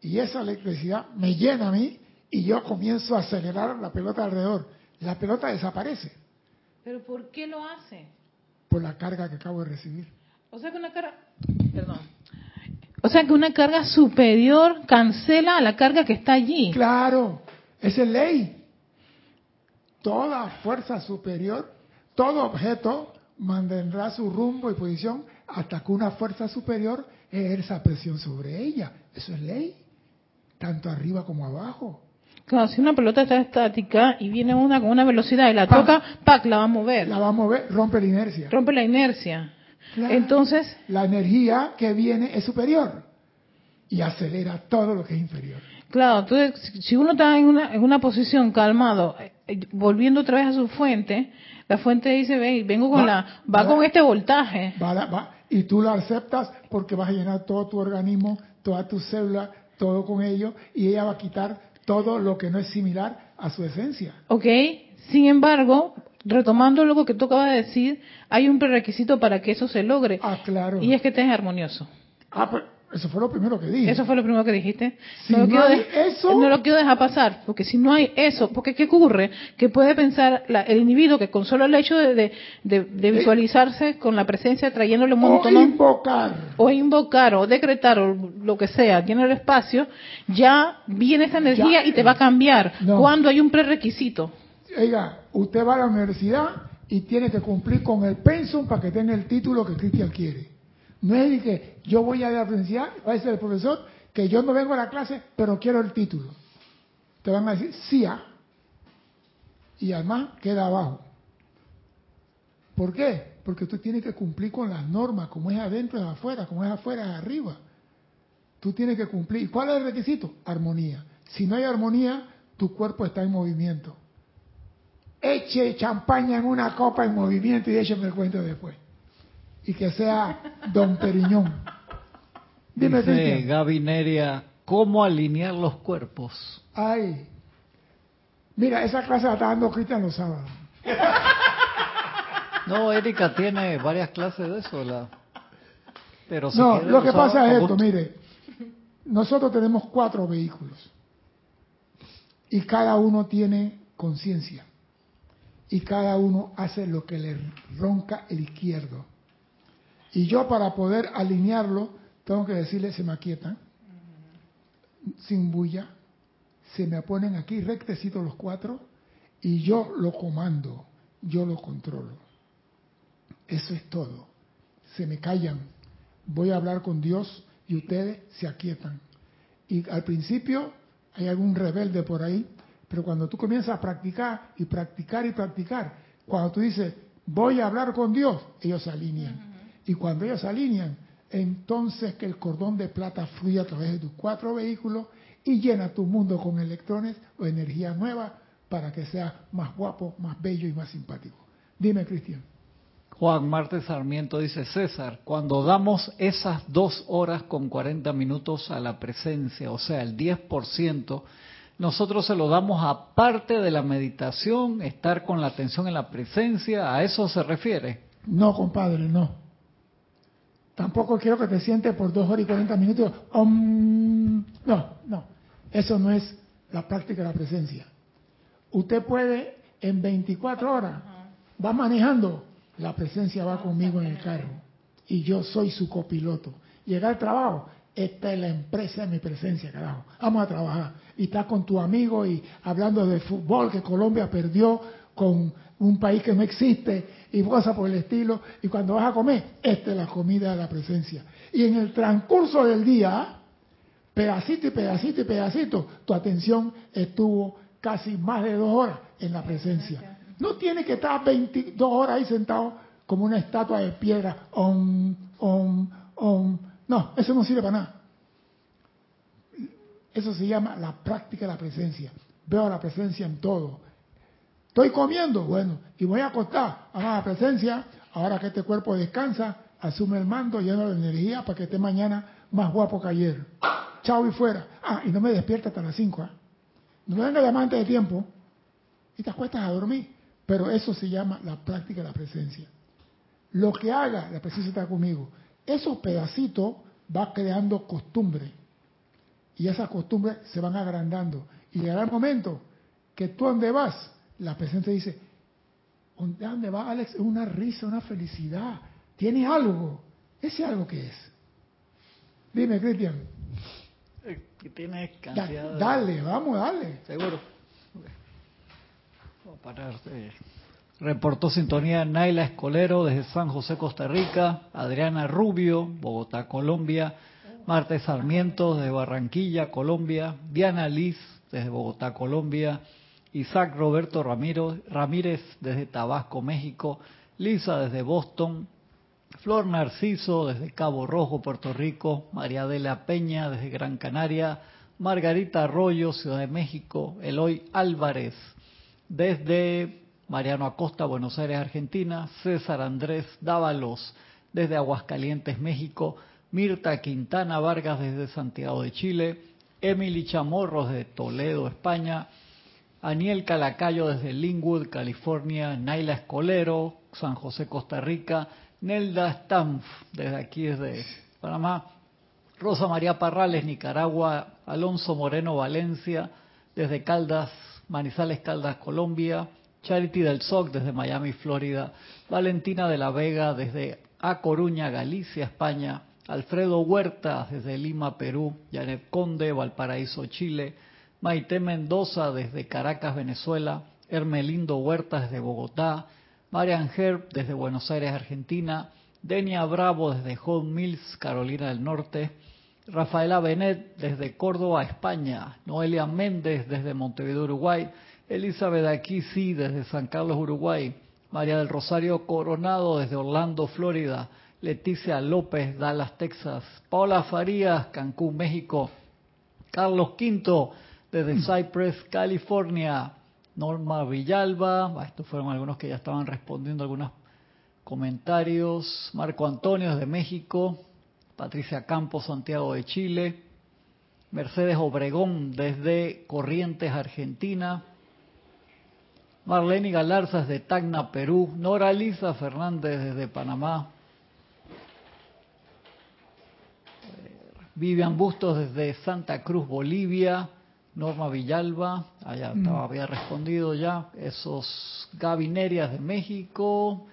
y esa electricidad me llena a mí y yo comienzo a acelerar la pelota alrededor. La pelota desaparece. ¿Pero por qué lo hace? Por la carga que acabo de recibir. O sea que una carga... Perdón. O sea que una carga superior cancela a la carga que está allí. Claro, esa es ley. Toda fuerza superior, todo objeto mantendrá su rumbo y posición hasta que una fuerza superior ejerza presión sobre ella. Eso es ley tanto arriba como abajo. Claro, si una pelota está estática y viene una con una velocidad y la toca, ¡pac! la va a mover. La va a mover, rompe la inercia. Rompe la inercia. Entonces. La energía que viene es superior y acelera todo lo que es inferior. Claro, entonces, si uno está en una, en una posición calmado, eh, volviendo otra vez a su fuente, la fuente dice, Ven, vengo con la, va, con este voltaje. Va, va, y tú la aceptas porque vas a llenar todo tu organismo, toda tu célula, todo con ello y ella va a quitar todo lo que no es similar a su esencia. Ok, sin embargo, retomando lo que tú acabas de decir, hay un prerequisito para que eso se logre. Ah, claro. Y es que estés armonioso. Ah, pues eso fue lo primero que dije. Eso fue lo primero que dijiste. Si no, lo hay eso... no lo quiero dejar pasar, porque si no hay eso, porque ¿qué ocurre? Que puede pensar el individuo que con solo el hecho de, visualizarse con la presencia trayéndole un montón... O invocar. O invocar, o decretar, o lo que sea, tiene el espacio, ya viene esa energía y te va a cambiar. Cuando hay un prerequisito. Oiga, usted va a la universidad y tiene que cumplir con el pensum para que tenga el título que Cristian quiere. No es que yo voy a la universidad, va a decir el profesor, que yo no vengo a la clase, pero quiero el título. Te van a decir, sí, ah". y además queda abajo. ¿Por qué? Porque tú tienes que cumplir con las normas, como es adentro es afuera, como es afuera es arriba. Tú tienes que cumplir. ¿Y cuál es el requisito? Armonía. Si no hay armonía, tu cuerpo está en movimiento. Eche champaña en una copa en movimiento y écheme el cuento después y que sea Don Periñón. Dime, Dice Gabineria, ¿cómo alinear los cuerpos? Ay, mira, esa clase la está dando Cristian los sábados. No, Erika tiene varias clases de eso. La... Pero no, lo que pasa es esto, mire, nosotros tenemos cuatro vehículos y cada uno tiene conciencia y cada uno hace lo que le ronca el izquierdo. Y yo para poder alinearlo, tengo que decirle, se me aquietan, sin bulla, se me ponen aquí rectecitos los cuatro y yo lo comando, yo lo controlo. Eso es todo. Se me callan, voy a hablar con Dios y ustedes se aquietan. Y al principio hay algún rebelde por ahí, pero cuando tú comienzas a practicar y practicar y practicar, cuando tú dices, voy a hablar con Dios, ellos se alinean. Y cuando ellos se alinean, entonces que el cordón de plata fluye a través de tus cuatro vehículos y llena tu mundo con electrones o energía nueva para que sea más guapo, más bello y más simpático. Dime, Cristian. Juan Marte Sarmiento dice, César, cuando damos esas dos horas con 40 minutos a la presencia, o sea, el 10%, nosotros se lo damos aparte de la meditación, estar con la atención en la presencia, ¿a eso se refiere? No, compadre, no. Tampoco quiero que te sientes por dos horas y 40 minutos. no, no. Eso no es la práctica de la presencia. Usted puede en 24 horas, va manejando, la presencia va conmigo en el carro y yo soy su copiloto. Llega al trabajo, esta es la empresa de mi presencia, carajo. Vamos a trabajar. Y estás con tu amigo y hablando de fútbol que Colombia perdió con un país que no existe y cosas por el estilo. Y cuando vas a comer, esta es la comida de la presencia. Y en el transcurso del día, pedacito y pedacito y pedacito, tu atención estuvo casi más de dos horas en la presencia. No tiene que estar 22 horas ahí sentado como una estatua de piedra. Om, om, om. No, eso no sirve para nada. Eso se llama la práctica de la presencia. Veo la presencia en todo. Estoy comiendo, bueno, y voy a acostar. Haga la presencia. Ahora que este cuerpo descansa, asume el mando, lleno de energía para que esté mañana más guapo que ayer. Chao y fuera. Ah, y no me despierta hasta las 5. ¿ah? No me venga llamar antes de tiempo y te acuestas a dormir. Pero eso se llama la práctica de la presencia. Lo que haga, la presencia está conmigo. Esos pedacitos va creando costumbre. Y esas costumbres se van agrandando. Y llegará el momento que tú donde vas, la presencia dice, ¿dónde va Alex? Es una risa, una felicidad. Tiene algo. ¿Ese algo que es? Dime, Cristian. Que tiene cantidad Dale, vamos, dale. Seguro pararse. Reportó sintonía Naila Escolero desde San José, Costa Rica, Adriana Rubio, Bogotá, Colombia, Marta Sarmiento desde Barranquilla, Colombia, Diana Liz desde Bogotá, Colombia, Isaac Roberto Ramírez desde Tabasco, México, Lisa desde Boston, Flor Narciso desde Cabo Rojo, Puerto Rico, María Adela Peña desde Gran Canaria, Margarita Arroyo, Ciudad de México, Eloy Álvarez desde Mariano Acosta, Buenos Aires, Argentina, César Andrés Dávalos desde Aguascalientes, México, Mirta Quintana Vargas desde Santiago de Chile, Emily Chamorros desde Toledo, España, Aniel Calacayo desde Linwood, California, Naila Escolero, San José, Costa Rica, Nelda Stampf desde aquí, desde Panamá, Rosa María Parrales, Nicaragua, Alonso Moreno, Valencia, desde Caldas, Manizales Caldas, Colombia, Charity del SOC desde Miami, Florida, Valentina de la Vega desde A Coruña, Galicia, España, Alfredo Huerta desde Lima, Perú, Janet Conde, Valparaíso, Chile, Maite Mendoza desde Caracas, Venezuela, Hermelindo Huerta desde Bogotá, Marian Herb desde Buenos Aires, Argentina, Denia Bravo desde Home Mills, Carolina del Norte, Rafaela Benet desde Córdoba, España, Noelia Méndez desde Montevideo, Uruguay, Elizabeth Aquisi desde San Carlos, Uruguay, María del Rosario Coronado desde Orlando, Florida, Leticia López, Dallas, Texas, Paula Farías, Cancún, México, Carlos Quinto desde Cypress, California, Norma Villalba, estos fueron algunos que ya estaban respondiendo algunos comentarios, Marco Antonio desde México, Patricia Campos, Santiago de Chile, Mercedes Obregón desde Corrientes, Argentina, Marlene Galarza desde Tacna, Perú, Nora Lisa Fernández desde Panamá, Vivian Bustos desde Santa Cruz, Bolivia, Norma Villalba, allá mm. había respondido ya, esos Gabinerias de México,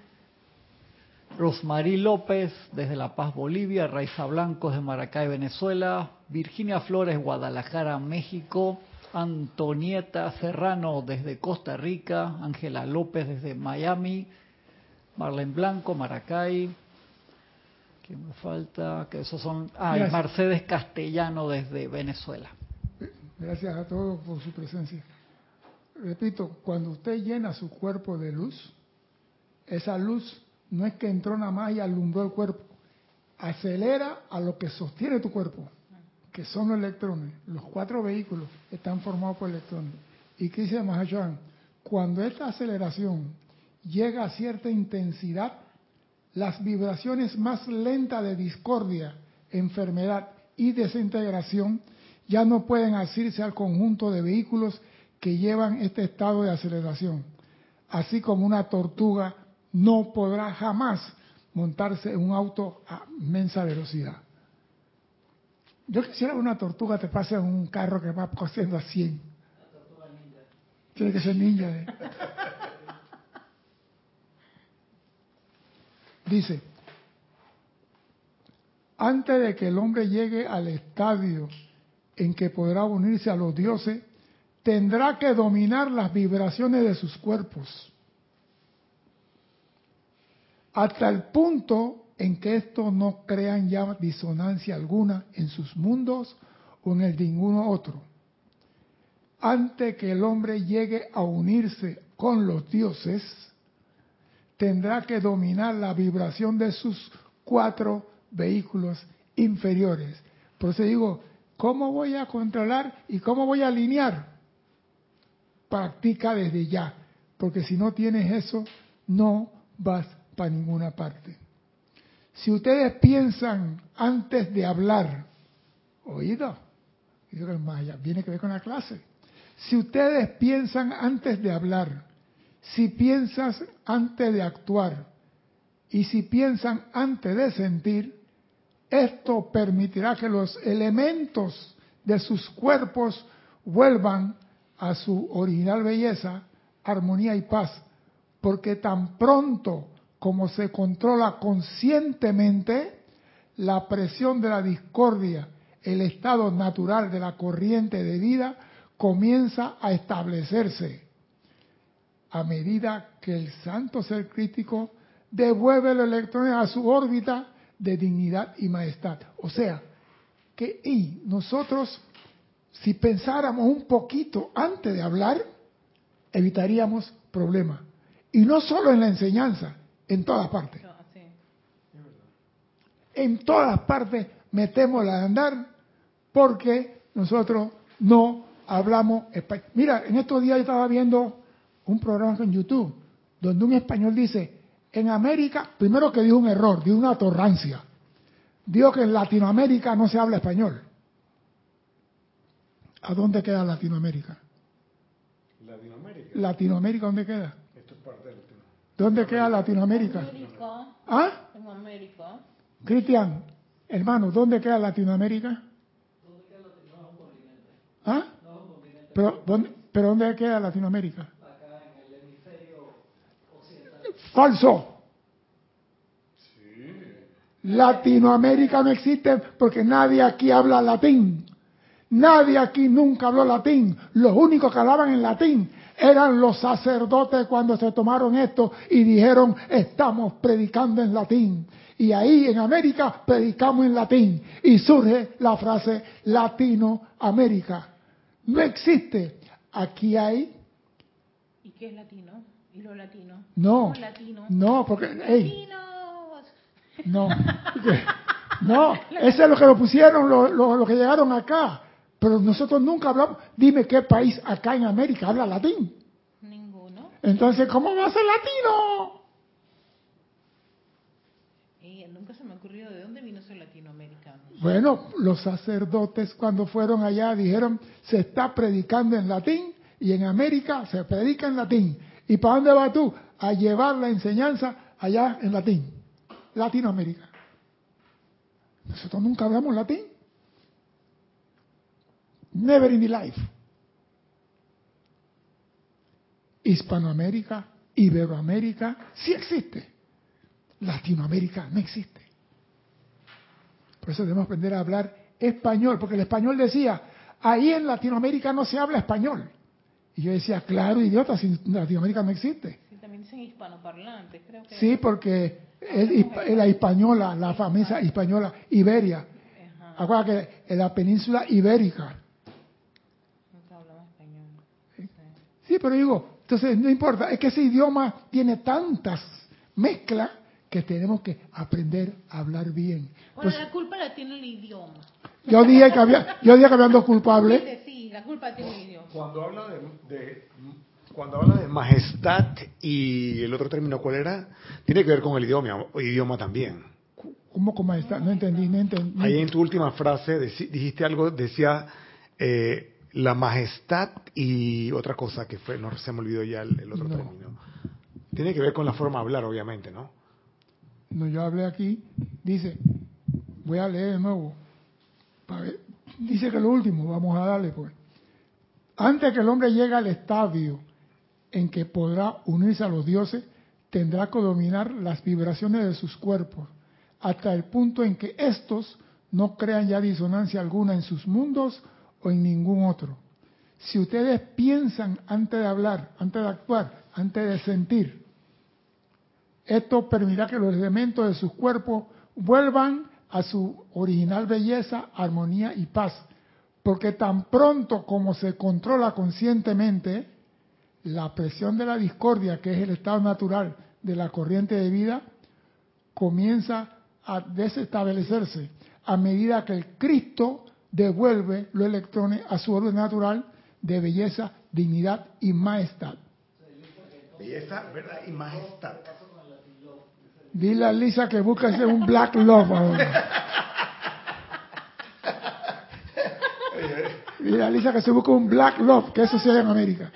Rosmarí López desde La Paz, Bolivia, Raiza Blancos de Maracay, Venezuela, Virginia Flores, Guadalajara, México, Antonieta Serrano desde Costa Rica, Ángela López desde Miami, Marlene Blanco, Maracay, ¿Quién me falta? Que esos son. Ah, Mercedes Castellano desde Venezuela. Gracias a todos por su presencia. Repito, cuando usted llena su cuerpo de luz, esa luz no es que entró nada más y alumbró el cuerpo, acelera a lo que sostiene tu cuerpo, que son los electrones. Los cuatro vehículos están formados por electrones. Y que dice Mahachohan, cuando esta aceleración llega a cierta intensidad, las vibraciones más lentas de discordia, enfermedad y desintegración ya no pueden asirse al conjunto de vehículos que llevan este estado de aceleración, así como una tortuga no podrá jamás montarse en un auto a inmensa velocidad. Yo quisiera que una tortuga te pase en un carro que va cosiendo a 100. Tiene que ser ninja. ¿eh? Dice, antes de que el hombre llegue al estadio en que podrá unirse a los dioses, tendrá que dominar las vibraciones de sus cuerpos hasta el punto en que esto no crean ya disonancia alguna en sus mundos o en el de ninguno otro. Antes que el hombre llegue a unirse con los dioses, tendrá que dominar la vibración de sus cuatro vehículos inferiores. Por eso digo, ¿cómo voy a controlar y cómo voy a alinear? Practica desde ya, porque si no tienes eso, no vas para ninguna parte. Si ustedes piensan antes de hablar, oído, viene que ver con la clase. Si ustedes piensan antes de hablar, si piensas antes de actuar y si piensan antes de sentir, esto permitirá que los elementos de sus cuerpos vuelvan a su original belleza, armonía y paz, porque tan pronto como se controla conscientemente la presión de la discordia, el estado natural de la corriente de vida comienza a establecerse a medida que el santo ser crítico devuelve los electrones a su órbita de dignidad y majestad. O sea, que y nosotros, si pensáramos un poquito antes de hablar, evitaríamos problemas. Y no solo en la enseñanza, en todas partes. En todas partes metemos la de andar porque nosotros no hablamos español. Mira, en estos días yo estaba viendo un programa en YouTube donde un español dice, en América, primero que dio un error, dio una torrancia. Dijo que en Latinoamérica no se habla español. ¿A dónde queda Latinoamérica? Latinoamérica. ¿Latinoamérica dónde queda? ¿Dónde queda Latinoamérica? ¿Ah? América. Cristian, hermano, ¿dónde queda Latinoamérica? ¿Ah? ¿Pero dónde, ¿Pero dónde queda Latinoamérica? Acá en el hemisferio. ¡Falso! Latinoamérica no existe porque nadie aquí habla latín. Nadie aquí nunca habló latín. Los únicos que hablaban en latín eran los sacerdotes cuando se tomaron esto y dijeron, estamos predicando en latín. Y ahí en América predicamos en latín. Y surge la frase Latinoamérica. No existe. Aquí hay... ¿Y qué es latino? ¿Y lo latino? No. No, porque... no. No, eso es lo que lo pusieron, lo que llegaron acá. Pero nosotros nunca hablamos. Dime qué país acá en América habla latín. Ninguno. Entonces, ¿cómo va a ser latino? nunca se me ocurrió de dónde vino ser latinoamericano. Bueno, los sacerdotes cuando fueron allá dijeron, se está predicando en latín y en América se predica en latín. ¿Y para dónde vas tú? A llevar la enseñanza allá en latín. Latinoamérica. Nosotros nunca hablamos latín. Never in the life. Hispanoamérica, Iberoamérica, sí existe. Latinoamérica no existe. Por eso debemos aprender a hablar español, porque el español decía, ahí en Latinoamérica no se habla español. Y yo decía, claro, idiota, si Latinoamérica no existe. Sí, también dicen hispanoparlantes, creo que. Sí, porque la española, la famosa española, Iberia. Acuérdate que en la península ibérica. Sí, pero digo, entonces no importa, es que ese idioma tiene tantas mezclas que tenemos que aprender a hablar bien. Bueno, la culpa la tiene el idioma. Yo dije que había, yo dije que había dos culpables. Sí, la culpa tiene el idioma. Cuando habla de, cuando habla de majestad y el otro término cuál era, tiene que ver con el idioma, idioma también. ¿Cómo con majestad? No entendí, no entendí. Ahí en tu última frase dijiste algo, decía eh, la majestad y otra cosa que fue, no se me olvidó ya el, otro término. Tiene que ver con la forma de hablar, obviamente, ¿no? No, yo hablé aquí, dice, voy a leer de nuevo. Dice que lo último, vamos a darle pues. Antes que el hombre llegue al estadio en que podrá unirse a los dioses, tendrá que dominar las vibraciones de sus cuerpos, hasta el punto en que éstos no crean ya disonancia alguna en sus mundos o en ningún otro. Si ustedes piensan antes de hablar, antes de actuar, antes de sentir, esto permitirá que los elementos de sus cuerpos vuelvan a su original belleza, armonía y paz. Porque tan pronto como se controla conscientemente la presión de la discordia, que es el estado natural de la corriente de vida, comienza a desestablecerse a medida que el Cristo devuelve los electrones a su orden natural de belleza, dignidad y majestad. Belleza, verdad y majestad. Dile a Lisa que busque un Black Love ahora. Dile a Lisa que se busque un Black Love, que eso sea en América.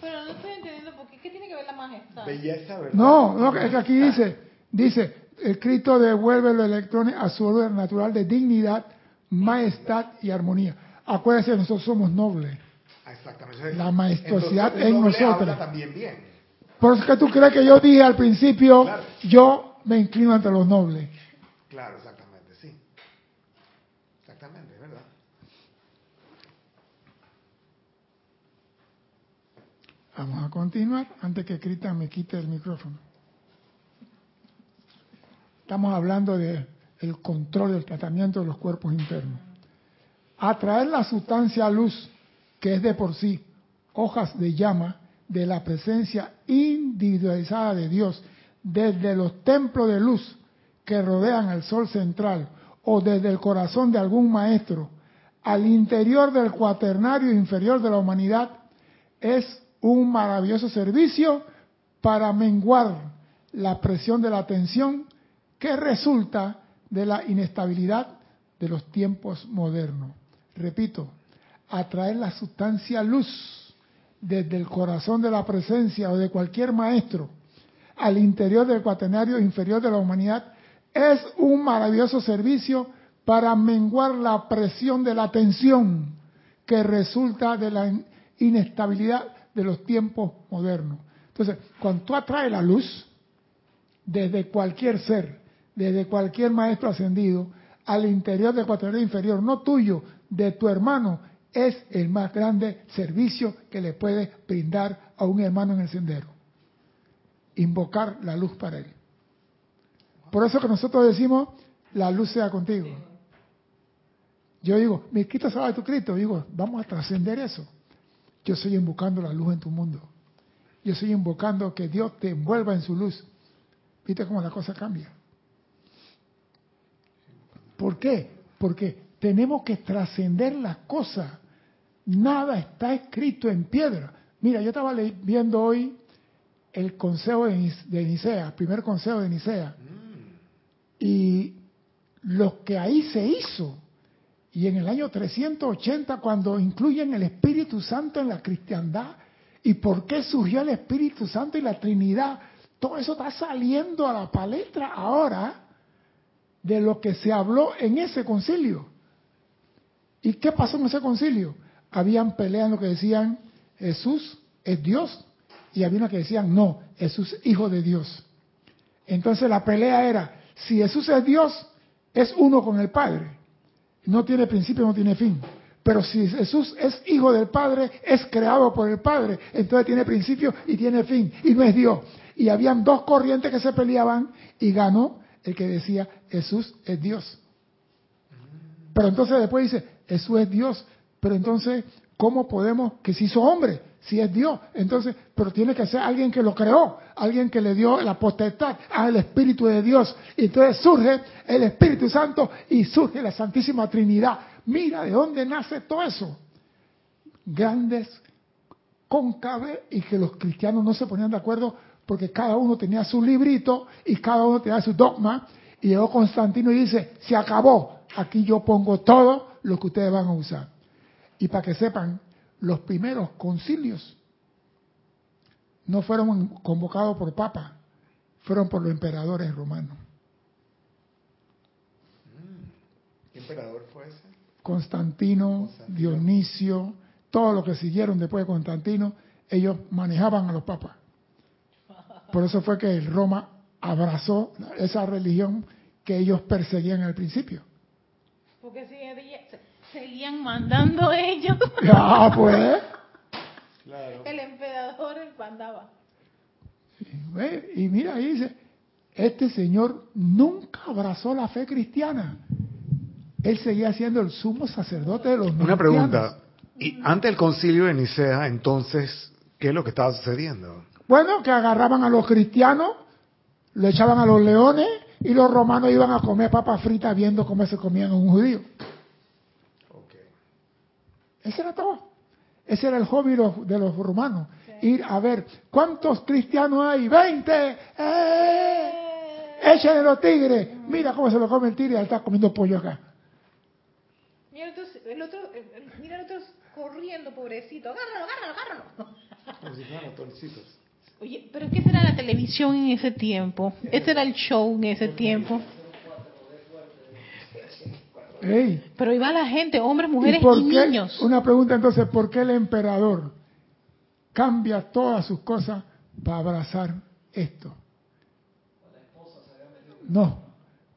Pero no estoy entendiendo por qué. ¿Qué tiene que ver la majestad? Belleza, ¿verdad? No, no, es que aquí dice, dice, el Cristo devuelve los electrones a su orden natural de dignidad, majestad y armonía. Acuérdense, nosotros somos nobles. Exactamente. La majestuosidad en nosotros. También bien. Por eso que tú crees que yo dije al principio, yo me inclino ante los nobles. Claro, exactamente, sí. Exactamente, ¿verdad? Vamos a continuar antes que Cristian me quite el micrófono. Estamos hablando del el control del tratamiento de los cuerpos internos. Atraer la sustancia a luz, que es de por sí hojas de llama de la presencia individualizada de Dios, desde los templos de luz que rodean el sol central o desde el corazón de algún maestro al interior del cuaternario inferior de la humanidad, es un maravilloso servicio para menguar la presión de la atención que resulta de la inestabilidad de los tiempos modernos. Repito, atraer la sustancia luz desde el corazón de la presencia o de cualquier maestro al interior del cuaternario inferior de la humanidad es un maravilloso servicio para menguar la presión de la tensión que resulta de la inestabilidad de los tiempos modernos. Entonces, cuando tú atraes la luz desde cualquier ser, desde cualquier maestro ascendido al interior del cuaternario inferior, no tuyo, de tu hermano, es el más grande servicio que le puede brindar a un hermano en el sendero. Invocar la luz para él. Por eso que nosotros decimos, la luz sea contigo. Yo digo, mi Cristo sabe tu Cristo. Digo, vamos a trascender eso. Yo estoy invocando la luz en tu mundo. Yo estoy invocando que Dios te envuelva en su luz. ¿Viste cómo la cosa cambia? ¿Por qué? Porque tenemos que trascender las cosas. Nada está escrito en piedra. Mira, yo estaba viendo hoy el consejo de Nicea, el primer consejo de Nicea. Y lo que ahí se hizo, y en el año 380, cuando incluyen el Espíritu Santo en la cristiandad, y por qué surgió el Espíritu Santo y la Trinidad, todo eso está saliendo a la palestra ahora de lo que se habló en ese concilio. ¿Y qué pasó en ese concilio? Habían peleas en lo que decían Jesús es Dios y había una que decían no, Jesús es hijo de Dios. Entonces la pelea era, si Jesús es Dios, es uno con el Padre. No tiene principio, no tiene fin. Pero si Jesús es hijo del Padre, es creado por el Padre, entonces tiene principio y tiene fin, y no es Dios. Y habían dos corrientes que se peleaban y ganó el que decía Jesús es Dios. Pero entonces después dice, Jesús es Dios, pero entonces, ¿cómo podemos, que se hizo hombre, si es Dios? Entonces, pero tiene que ser alguien que lo creó, alguien que le dio la potestad al Espíritu de Dios. Y entonces surge el Espíritu Santo y surge la Santísima Trinidad. Mira de dónde nace todo eso. Grandes cóncave y que los cristianos no se ponían de acuerdo porque cada uno tenía su librito y cada uno tenía su dogma. Y llegó Constantino y dice, se acabó, aquí yo pongo todo lo que ustedes van a usar. Y para que sepan, los primeros concilios no fueron convocados por papa, fueron por los emperadores romanos. ¿Qué emperador fue ese? Constantino, Dionisio, todos los que siguieron después de Constantino, ellos manejaban a los papas. Por eso fue que Roma abrazó esa religión que ellos perseguían al principio. Porque seguían mandando ellos. Ya, pues. El emperador mandaba. y mira, ahí dice, este señor nunca abrazó la fe cristiana. Él seguía siendo el sumo sacerdote de los Una pregunta. Y antes del concilio de Nicea, entonces, ¿qué es lo que estaba sucediendo? Bueno, que agarraban a los cristianos, lo echaban a los leones y los romanos iban a comer papas fritas viendo cómo se comían un judío. Ese era todo. Ese era el hobby de los romanos. Ir a ver cuántos cristianos hay. ¡Veinte! ¡Eh! ¡Échenle los tigres! Mira cómo se lo come el tigre está comiendo pollo acá. Mira el otro, mira el otro corriendo, pobrecito. Agárralo, agárralo, agárralo. Como si fueran Oye, pero ¿qué será la televisión en ese tiempo? Este era el show en ese tiempo. Pero iba la gente, hombres, mujeres y, niños. Una pregunta entonces, ¿por qué el emperador cambia todas sus cosas para abrazar esto? No,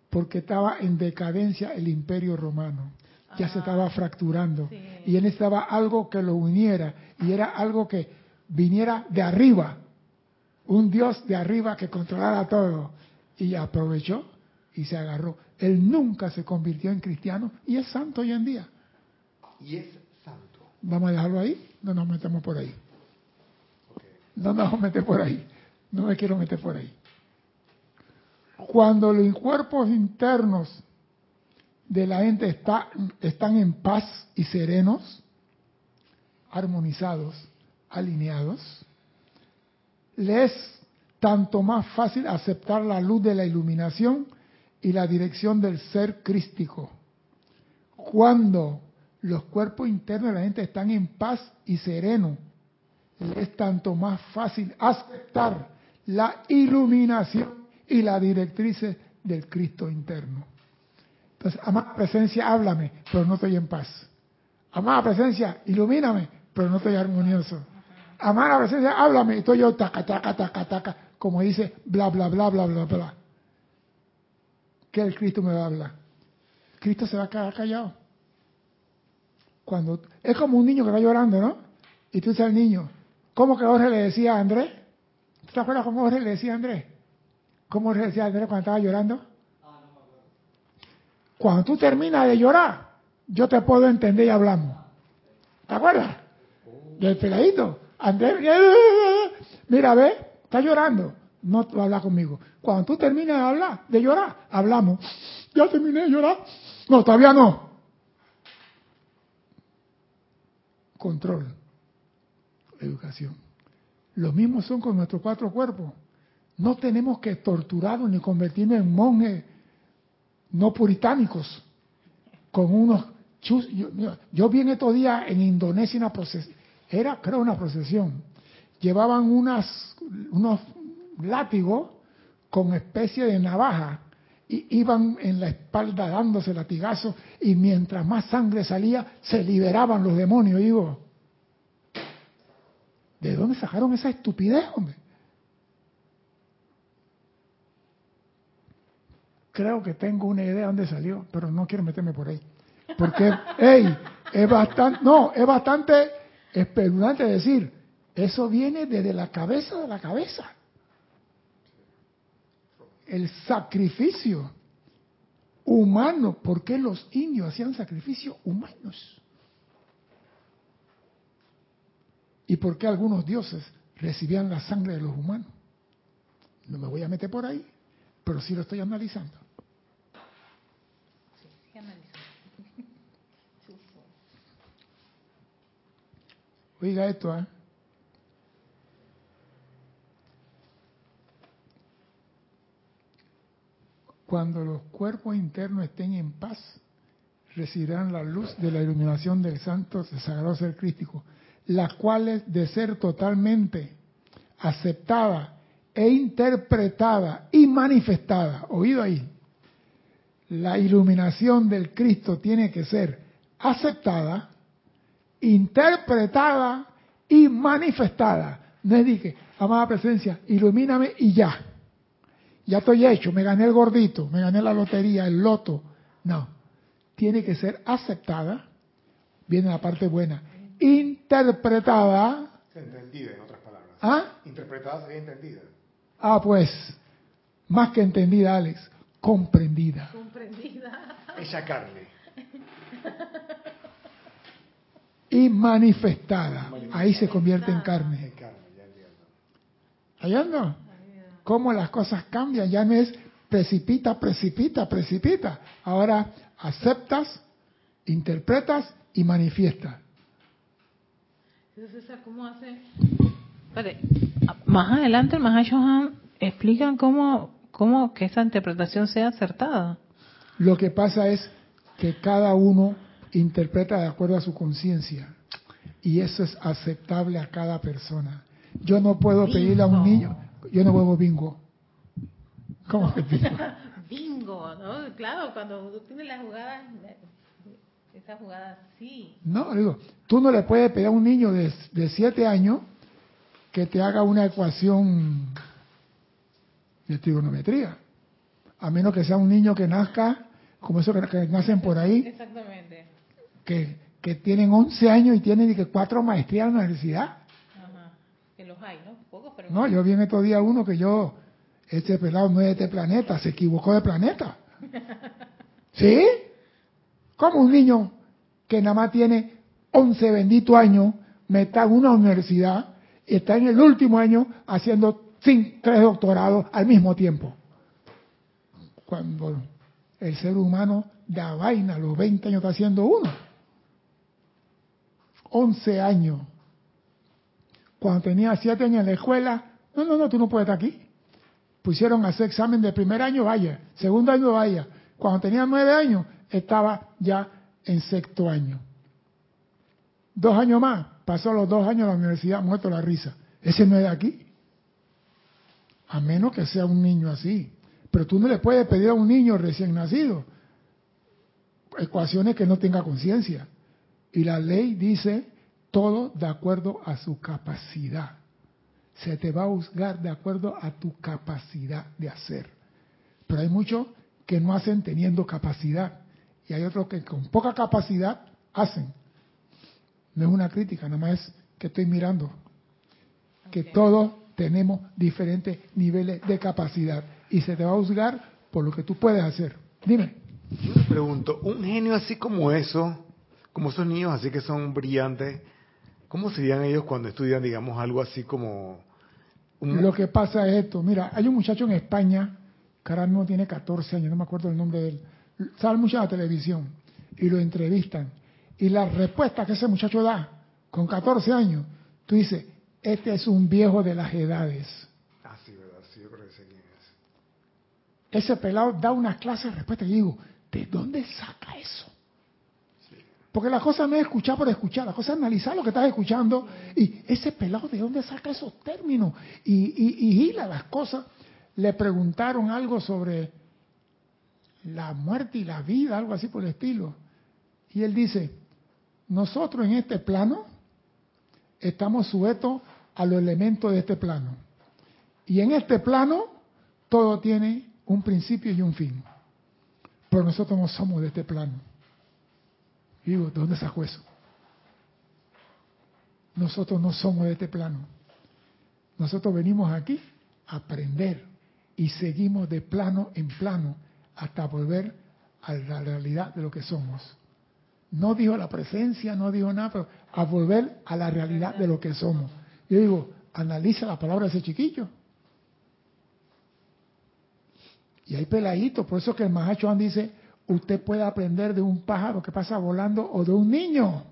porque estaba en decadencia el imperio romano. Ya se estaba ah, fracturando. Y él necesitaba algo que lo uniera. Y era algo que viniera de arriba un Dios de arriba que controlara todo. Y aprovechó y se agarró. Él nunca se convirtió en cristiano y es santo hoy en día. Y es santo. Vamos a dejarlo ahí, no nos metemos por ahí. No nos vamos a meter por ahí. No me quiero meter por ahí. Cuando los cuerpos internos de la gente está, están en paz y serenos, armonizados, alineados, le es tanto más fácil aceptar la luz de la iluminación y la dirección del ser crístico. Cuando los cuerpos internos de la gente están en paz y sereno, le es tanto más fácil aceptar la iluminación y la directriz del Cristo interno. Entonces, amada presencia, háblame, pero no estoy en paz. Amada presencia, ilumíname, pero no estoy armonioso. Amada presencia, háblame. Estoy yo, taca, taca, taca, taca, como dice, bla, bla, bla, bla, bla, bla. ¿Qué el Cristo me va a hablar? Cristo se va a quedar callado. Cuando, es como un niño que va llorando, ¿no? Y tú dices al niño, ¿cómo que Jorge le decía a Andrés? ¿Te acuerdas cómo Jorge le decía a Andrés? ¿Cómo Jorge le decía a Andrés cuando estaba llorando? Cuando tú terminas de llorar, yo te puedo entender y hablamos. ¿Te acuerdas? Del peladito. Andrés, mira, ve, está llorando. No va a hablar conmigo. Cuando tú termines de hablar, de llorar, hablamos. Ya terminé de llorar. No, todavía no. Control. Educación. Los mismos son con nuestros cuatro cuerpos. No tenemos que torturarnos ni convertirnos en monjes no puritánicos con unos chus. Yo, vi en estos días en Indonesia una procesión era creo una procesión, llevaban unos látigos con especie de navaja y iban en la espalda dándose latigazos y mientras más sangre salía se liberaban los demonios. Digo, ¿de dónde sacaron esa estupidez, hombre? Creo que tengo una idea de dónde salió, pero no quiero meterme por ahí. Porque, hey, es bastante, no, es bastante espeluznante decir, eso viene desde la cabeza de la cabeza. El sacrificio humano, ¿por qué los indios hacían sacrificios humanos? ¿Y por qué algunos dioses recibían la sangre de los humanos? No me voy a meter por ahí, pero sí lo estoy analizando. Oiga esto, ¿eh? Cuando los cuerpos internos estén en paz, recibirán la luz de la iluminación del Santo Sagrado Ser Crístico, las cuales de ser totalmente aceptada e interpretada y manifestada, oído ahí, la iluminación del Cristo tiene que ser aceptada, interpretada y manifestada. No es dije, amada presencia, ilumíname y ya. Ya estoy hecho, me gané el gordito, me gané la lotería, el loto. No, tiene que ser aceptada, viene la parte buena, interpretada. Entendida, en otras palabras. ¿Ah? Interpretada sería entendida. Ah, pues, más que entendida, Alex, comprendida. Comprendida. Ella carne. Y manifestada. Ahí se convierte en carne. ¿Ahí anda? Cómo las cosas cambian. Ya no es precipita, precipita, precipita. Ahora aceptas, interpretas y manifiestas. César, ¿cómo hace? más adelante el Mahashohan explican cómo, cómo que esa interpretación sea acertada. Lo que pasa es que cada uno interpreta de acuerdo a su conciencia y eso es aceptable a cada persona. Yo no puedo pedirle a un niño, yo no juego bingo. ¿Cómo que bingo? bingo, ¿no? Claro, cuando tú tienes la jugada, esa jugada sí. No, digo, tú no le puedes pedir a un niño de, de siete años que te haga una ecuación de trigonometría. A menos que sea un niño que nazca, como esos que, nacen por ahí. Que, que tienen 11 años y tienen que cuatro maestrías en la universidad. Ajá. Que los hay, ¿no? Pocos, pero... No, yo vi en estos días uno que yo, este pelado no es de este planeta, se equivocó de planeta. ¿Sí? Como un niño que nada más tiene 11 benditos años, meta en una universidad está en el último año haciendo tres doctorados al mismo tiempo. Cuando el ser humano da vaina, a los 20 años está haciendo uno. 11 años. Cuando tenía 7 años en la escuela, no, no, no, tú no puedes estar aquí. Pusieron a hacer examen de primer año, vaya. Segundo año, vaya. Cuando tenía 9 años, estaba ya en sexto año. Dos años más, pasó los dos años en la universidad muerto la risa. Ese no es de aquí. A menos que sea un niño así. Pero tú no le puedes pedir a un niño recién nacido ecuaciones que no tenga conciencia. Y la ley dice todo de acuerdo a su capacidad. Se te va a juzgar de acuerdo a tu capacidad de hacer. Pero hay muchos que no hacen teniendo capacidad. Y hay otros que con poca capacidad hacen. No es una crítica, nada más es que estoy mirando. Que todos tenemos diferentes niveles de capacidad y se te va a juzgar por lo que tú puedes hacer. Dime. Yo me pregunto, un genio así como eso, como esos niños así que son brillantes, ¿cómo serían ellos cuando estudian, digamos, algo así como... Lo que pasa es esto, mira, hay un muchacho en España, que ahora mismo tiene 14 años, no me acuerdo el nombre de él, sale mucho en la televisión y lo entrevistan y la respuesta que ese muchacho da con 14 años, tú dices, este es un viejo de las edades. Ah, sí, verdad, sí, yo creo que sé quién es. Ese pelado da una clase de respuesta y digo, ¿de dónde saca eso? Porque la cosa no es escuchar por escuchar, la cosa es analizar lo que estás escuchando y ese pelado de dónde saca esos términos y, y, las cosas. Le preguntaron algo sobre la muerte y la vida, algo así por el estilo. Y él dice, nosotros en este plano estamos sujetos a los elementos de este plano. Y en este plano todo tiene un principio y un fin. Pero nosotros no somos de este plano. Y digo, ¿de dónde sacó eso? Nosotros no somos de este plano. Nosotros venimos aquí a aprender y seguimos de plano en plano hasta volver a la realidad de lo que somos. No dijo la presencia, no dijo nada, pero a volver a la realidad de lo que somos. Yo digo, analiza la palabra de ese chiquillo. Y hay peladitos, por eso que el Mahacho dice, usted puede aprender de un pájaro que pasa volando o de un niño.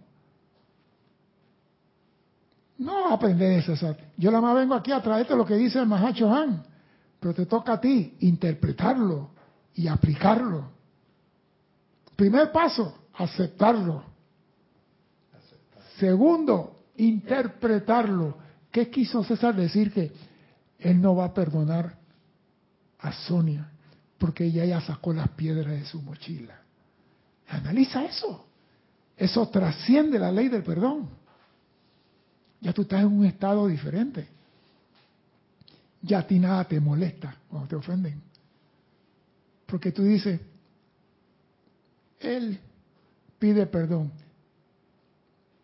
No aprender eso. yo la más vengo aquí a traerte lo que dice el Mahacho Han, pero te toca a ti interpretarlo y aplicarlo. Primer paso, aceptarlo. Segundo, interpretarlo. ¿Qué quiso César decir que él no va a perdonar a Sonia porque ella ya sacó las piedras de su mochila? Analiza eso. Eso trasciende la ley del perdón. Ya tú estás en un estado diferente. Ya a ti nada te molesta cuando te ofenden. Porque tú dices, él pide perdón.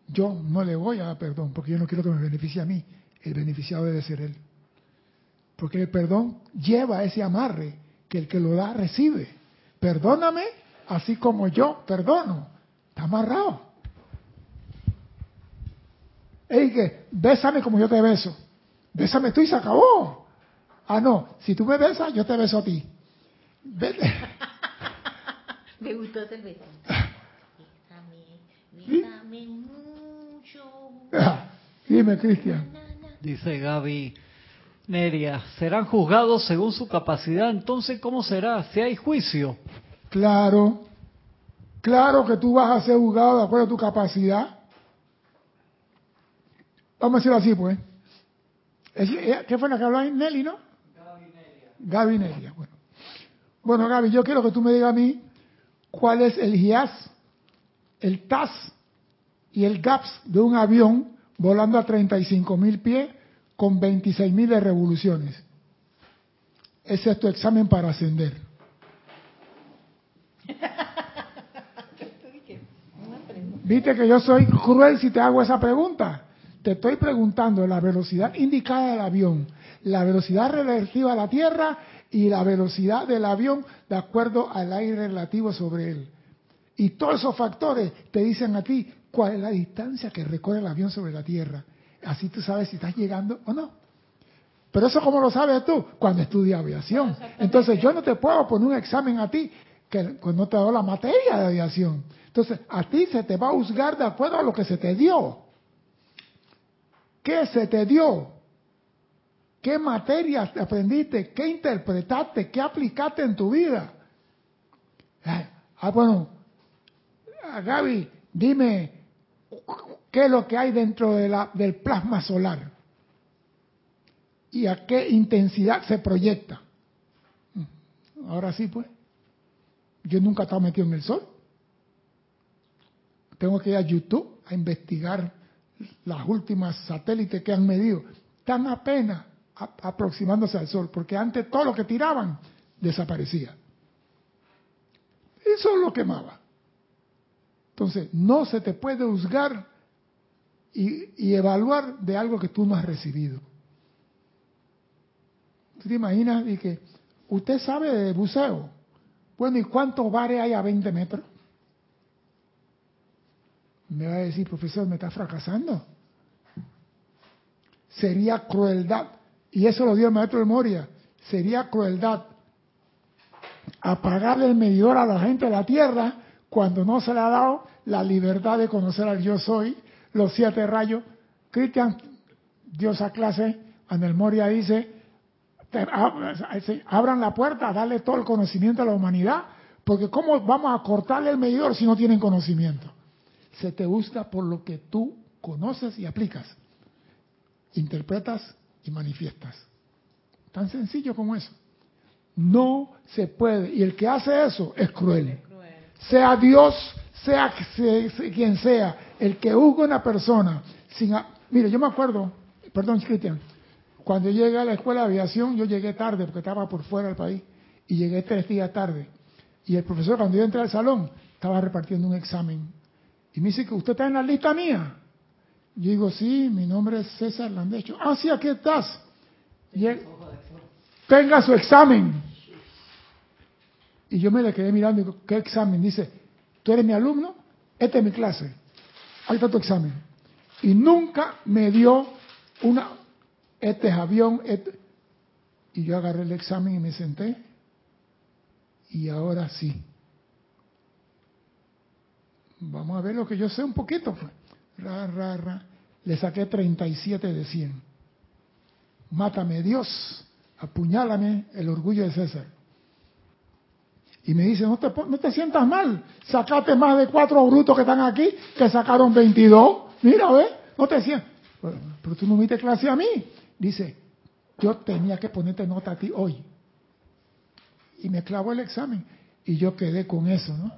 Yo no le voy a dar perdón porque yo no quiero que me beneficie a mí. El beneficiado debe ser él. Porque el perdón lleva ese amarre que el que lo da recibe. Perdóname así como yo perdono. Está amarrado. Ey, que bésame como yo te beso. Bésame tú y se acabó. Ah, no. Si tú me besas, yo te beso a ti. me gustó el beso. mucho. Dime, Cristian. Dice Gaby Neria, ¿serán juzgados según su capacidad? Entonces, ¿cómo será? Si hay juicio. Claro, claro que tú vas a ser juzgado de acuerdo a tu capacidad. Vamos a decirlo así, pues. Eh, ¿Qué fue la que habló ahí? Nelly, ¿no? Gaby Neria. Gaby Neria, bueno. Bueno, Gaby, yo quiero que tú me digas a mí cuál es el GIAS, el TAS y el GAPS de un avión volando a 35 mil pies con 26 mil de revoluciones. Ese es tu examen para ascender. Viste que yo soy cruel si te hago esa pregunta. Te estoy preguntando la velocidad indicada del avión, la velocidad relativa a la Tierra y la velocidad del avión de acuerdo al aire relativo sobre él. Y todos esos factores te dicen a ti cuál es la distancia que recorre el avión sobre la Tierra. Así tú sabes si estás llegando o no. Pero eso cómo lo sabes tú cuando estudias aviación. Entonces yo no te puedo poner un examen a ti que no te dado la materia de aviación. Entonces a ti se te va a juzgar de acuerdo a lo que se te dio. ¿Qué se te dio? ¿Qué materias aprendiste? ¿Qué interpretaste? ¿Qué aplicaste en tu vida? Ah, bueno, Gaby, dime, ¿qué es lo que hay dentro del plasma solar? ¿Y a qué intensidad se proyecta? Ahora sí, pues. Yo nunca he estado metido en el sol. Tengo que ir a YouTube a investigar las últimas satélites que han medido. Tan apenas aproximándose al sol, porque antes todo lo que tiraban desaparecía. Eso lo quemaba. Entonces, no se te puede juzgar y, evaluar de algo que tú no has recibido. ¿Tú te imaginas? Y que usted sabe de buceo. Bueno, ¿y cuántos bares hay a 20 metros? Me va a decir, profesor, me está fracasando. Sería crueldad. Y eso lo dio el maestro de Moria. Sería crueldad apagarle el medidor a la gente de la tierra cuando no se le ha dado la libertad de conocer al yo soy, los siete rayos. Cristian esa clase, en el Moria dice, abran la puerta, dale todo el conocimiento a la humanidad, porque ¿cómo vamos a cortarle el medidor si no tienen conocimiento? Se te busca por lo que tú conoces y aplicas, interpretas y manifiestas. Tan sencillo como eso. No se puede. Y el que hace eso es cruel. Sea Dios, sea quien sea, el que juzga a una persona sin... Mire, yo me acuerdo, perdón, Cristian, cuando llegué a la escuela de aviación, yo llegué tarde porque estaba por fuera del país y llegué tres días tarde. Y el profesor, cuando yo entré al salón, estaba repartiendo un examen. Y me dice que usted está en la lista mía. Yo digo, sí, mi nombre es César Landecho. Ah, sí, aquí estás. Y él, tenga su examen. Y yo me le quedé mirando y digo, ¿qué examen? Dice, ¿tú eres mi alumno? Esta es mi clase. Ahí está tu examen. Y nunca me dio una, este es avión, este. Y yo agarré el examen y me senté. Y ahora sí. Vamos a ver lo que yo sé un poquito. Ra, ra, ra. Le saqué 37 de 100. Mátame Dios, apuñálame el orgullo de César. Y me dice, no te, no te sientas mal, sacate más de cuatro brutos que están aquí, que sacaron 22. Mira, ve, no te sientas. Pero, tú no me clase a mí. Dice, yo tenía que ponerte nota a ti hoy. Y me clavó el examen. Y yo quedé con eso, ¿no?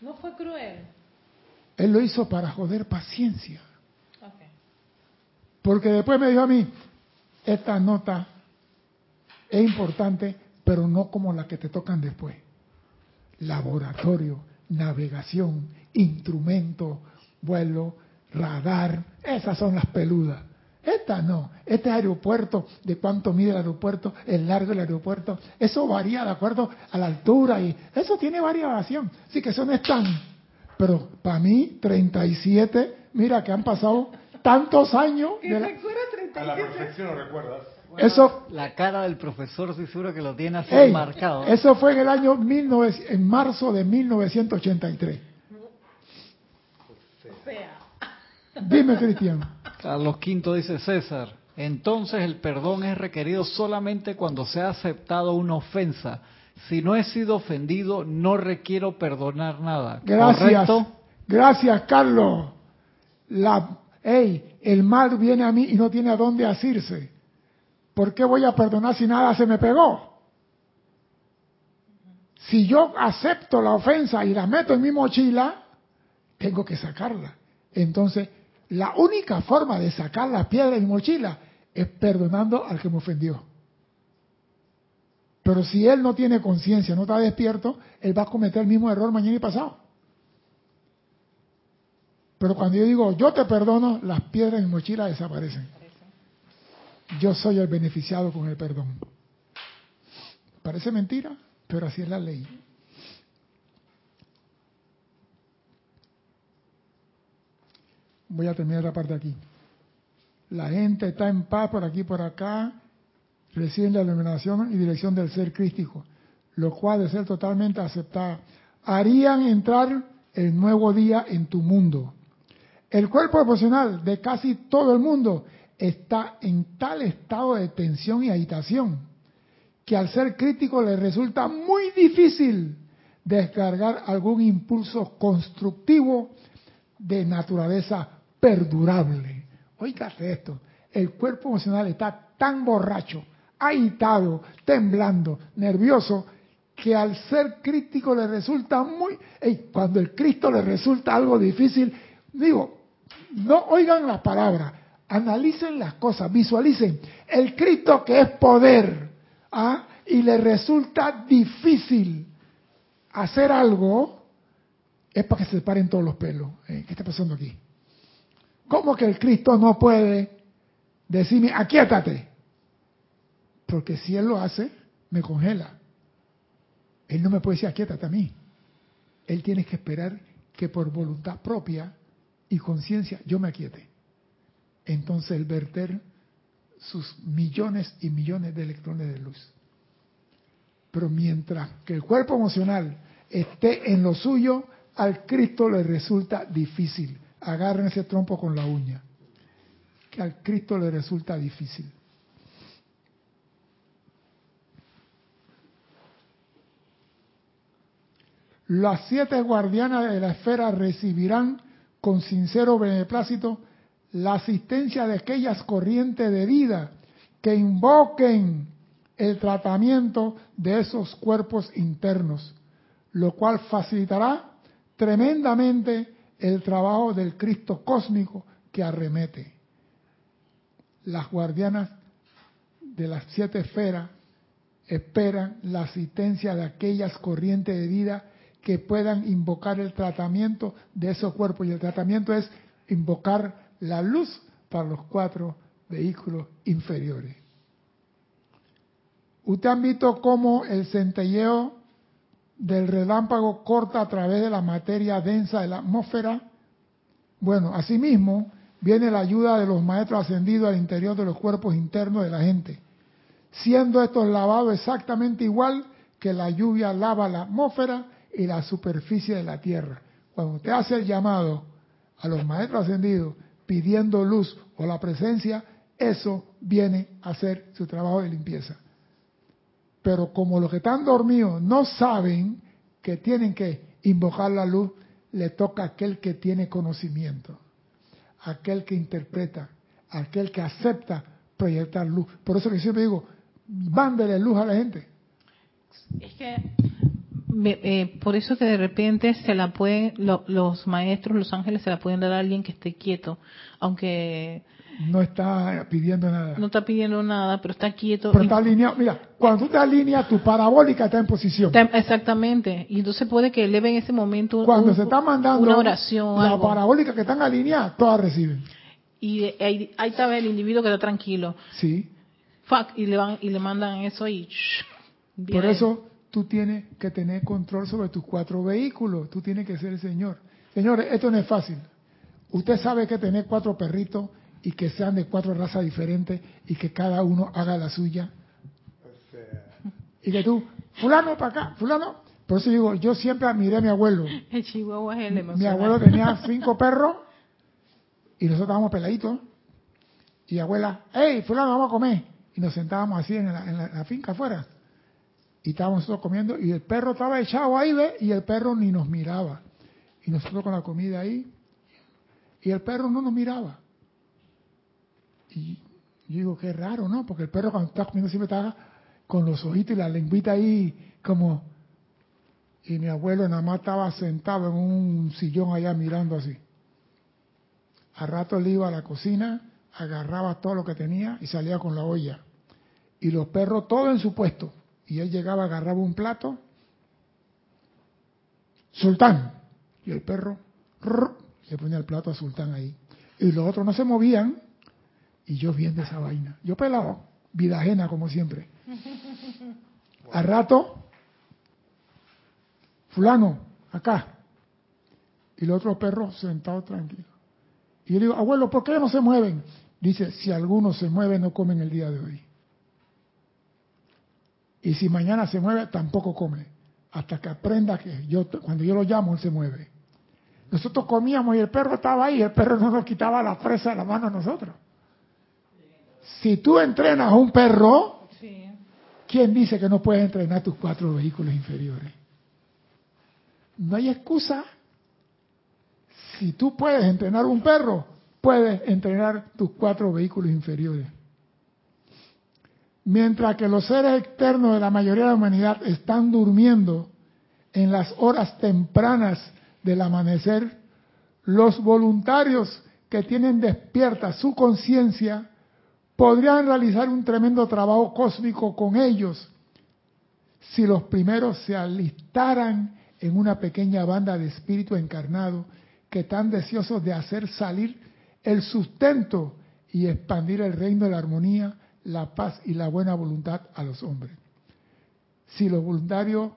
No fue cruel. Él lo hizo para joder paciencia. Porque después me dijo a mí, esta nota es importante, pero no como la que te tocan después. Laboratorio, navegación, instrumento, vuelo, radar, esas son las peludas. Esta no, este aeropuerto, de cuánto mide el aeropuerto, el largo del aeropuerto, eso varía de acuerdo a la altura y eso tiene variación. Así que eso no es tan. Pero para mí, 37, mira que han pasado tantos años. De la... A la perfección lo recuerdas. Eso, la cara del profesor, sí seguro que lo tiene así marcado. Eso fue en el año 19, en marzo de 1983. Dime, Cristian. Carlos V dice César. Entonces el perdón es requerido solamente cuando se ha aceptado una ofensa. Si no he sido ofendido, no requiero perdonar nada. Gracias. Gracias, Carlos. La, hey, el mal viene a mí y no tiene a dónde asirse. ¿Por qué voy a perdonar si nada se me pegó? Si yo acepto la ofensa y la meto en mi mochila, tengo que sacarla. Entonces, la única forma de sacar la piedra de mi mochila es perdonando al que me ofendió. Pero si él no tiene conciencia, no está despierto, él va a cometer el mismo error mañana y pasado. Pero cuando yo digo, yo te perdono, las piedras de mi mochila desaparecen. Yo soy el beneficiado con el perdón. Parece mentira, pero así es la ley. Voy a terminar la parte aquí. La gente está en paz por aquí por acá, reciben la iluminación y dirección del ser crístico, lo cual de ser totalmente aceptada, harían entrar el nuevo día en tu mundo. El cuerpo emocional de casi todo el mundo está en tal estado de tensión y agitación que al ser crítico le resulta muy difícil descargar algún impulso constructivo de naturaleza perdurable. Oígate esto, el cuerpo emocional está tan borracho, agitado, temblando, nervioso, que al ser crítico le resulta muy... cuando el Cristo le resulta algo difícil, digo, no oigan las palabras, analicen las cosas, visualicen. El Cristo que es poder, ¿ah? y le resulta difícil hacer algo, es para que se paren todos los pelos. ¿Eh? ¿Qué está pasando aquí? ¿Cómo que el Cristo no puede decirme, aquíétate? Porque si Él lo hace, me congela. Él no me puede decir, aquíétate a mí. Él tiene que esperar que por voluntad propia y conciencia yo me aquiete. Entonces el verter sus millones y millones de electrones de luz. Pero mientras que el cuerpo emocional esté en lo suyo, al Cristo le resulta difícil agarren ese trompo con la uña, que al Cristo le resulta difícil. Las siete guardianas de la esfera recibirán con sincero beneplácito la asistencia de aquellas corrientes de vida que invoquen el tratamiento de esos cuerpos internos, lo cual facilitará tremendamente el trabajo del Cristo cósmico que arremete. Las guardianas de las siete esferas esperan la asistencia de aquellas corrientes de vida que puedan invocar el tratamiento de esos cuerpos. Y el tratamiento es invocar la luz para los cuatro vehículos inferiores. Usted han visto cómo el centelleo del relámpago corta a través de la materia densa de la atmósfera. Bueno, asimismo viene la ayuda de los maestros ascendidos al interior de los cuerpos internos de la gente, siendo estos lavados exactamente igual que la lluvia lava la atmósfera y la superficie de la tierra. Cuando usted hace el llamado a los maestros ascendidos pidiendo luz o la presencia, eso viene a hacer su trabajo de limpieza. Pero como los que están dormidos no saben que tienen que invocar la luz, le toca a aquel que tiene conocimiento, aquel que interpreta, aquel que acepta proyectar luz. Por eso que siempre digo, mándele luz a la gente. Es que eh, por eso que de repente se la pueden los maestros, los ángeles se la pueden dar a alguien que esté quieto, aunque no está pidiendo nada. No está pidiendo nada, pero está quieto. Pero está alineado. Mira, cuando tú te alineas, tu parabólica está en posición. exactamente. Y entonces puede que eleve en ese momento Cuando se está mandando una oración. La parabólica que están alineadas, todas reciben. Y ahí, ahí está el individuo que está tranquilo. Sí. Fuck, y le, van, y le mandan eso y... Por eso tú tienes que tener control sobre tus cuatro vehículos. Tú tienes que ser el Señor. Señores, esto no es fácil. Usted sabe que tener cuatro perritos y que sean de cuatro razas diferentes y que cada uno haga la suya. Y que tú, fulano para acá, fulano. Por eso digo, yo siempre admiré a mi abuelo. El chihuahua es el Mi abuelo tenía cinco perros y nosotros estábamos peladitos. Y abuela, hey, fulano, vamos a comer. Y nos sentábamos así en la, en la, finca afuera. Y estábamos nosotros comiendo y el perro estaba echado ahí, ¿ve? Y el perro ni nos miraba. Y nosotros con la comida ahí. Y el perro no nos miraba. Y yo digo, qué raro, ¿no? Porque el perro cuando está comiendo siempre está con los ojitos y la lengüita ahí como... Y mi abuelo nada más estaba sentado en un sillón allá mirando así. A rato le iba a la cocina, agarraba todo lo que tenía y salía con la olla. Y los perros todo en su puesto. Y él llegaba, agarraba un plato. Sultán. Y el perro le ponía el plato a Sultán ahí. Y los otros no se movían y yo viendo esa vaina. Yo pelado, vida ajena como siempre. Al rato, fulano, acá. Y los otros perros sentados tranquilos. Y yo digo, abuelo, ¿por qué no se mueven? Dice, si algunos se mueven, no comen el día de hoy. Y si mañana se mueve, tampoco come. Hasta que aprenda que yo, cuando yo lo llamo, él se mueve. Nosotros comíamos y el perro estaba ahí, el perro no nos quitaba la presa de la mano a nosotros. Si tú entrenas a un perro, ¿quién dice que no puedes entrenar tus cuatro vehículos inferiores? No hay excusa. Si tú puedes entrenar un perro, puedes entrenar tus cuatro vehículos inferiores. Mientras que los seres externos de la mayoría de la humanidad están durmiendo en las horas tempranas del amanecer, los voluntarios que tienen despierta su conciencia podrían realizar un tremendo trabajo cósmico con ellos si los primeros se alistaran en una pequeña banda de espíritu encarnado que están deseosos de hacer salir el sustento y expandir el reino de la armonía, la paz y la buena voluntad a los hombres. Si los voluntarios,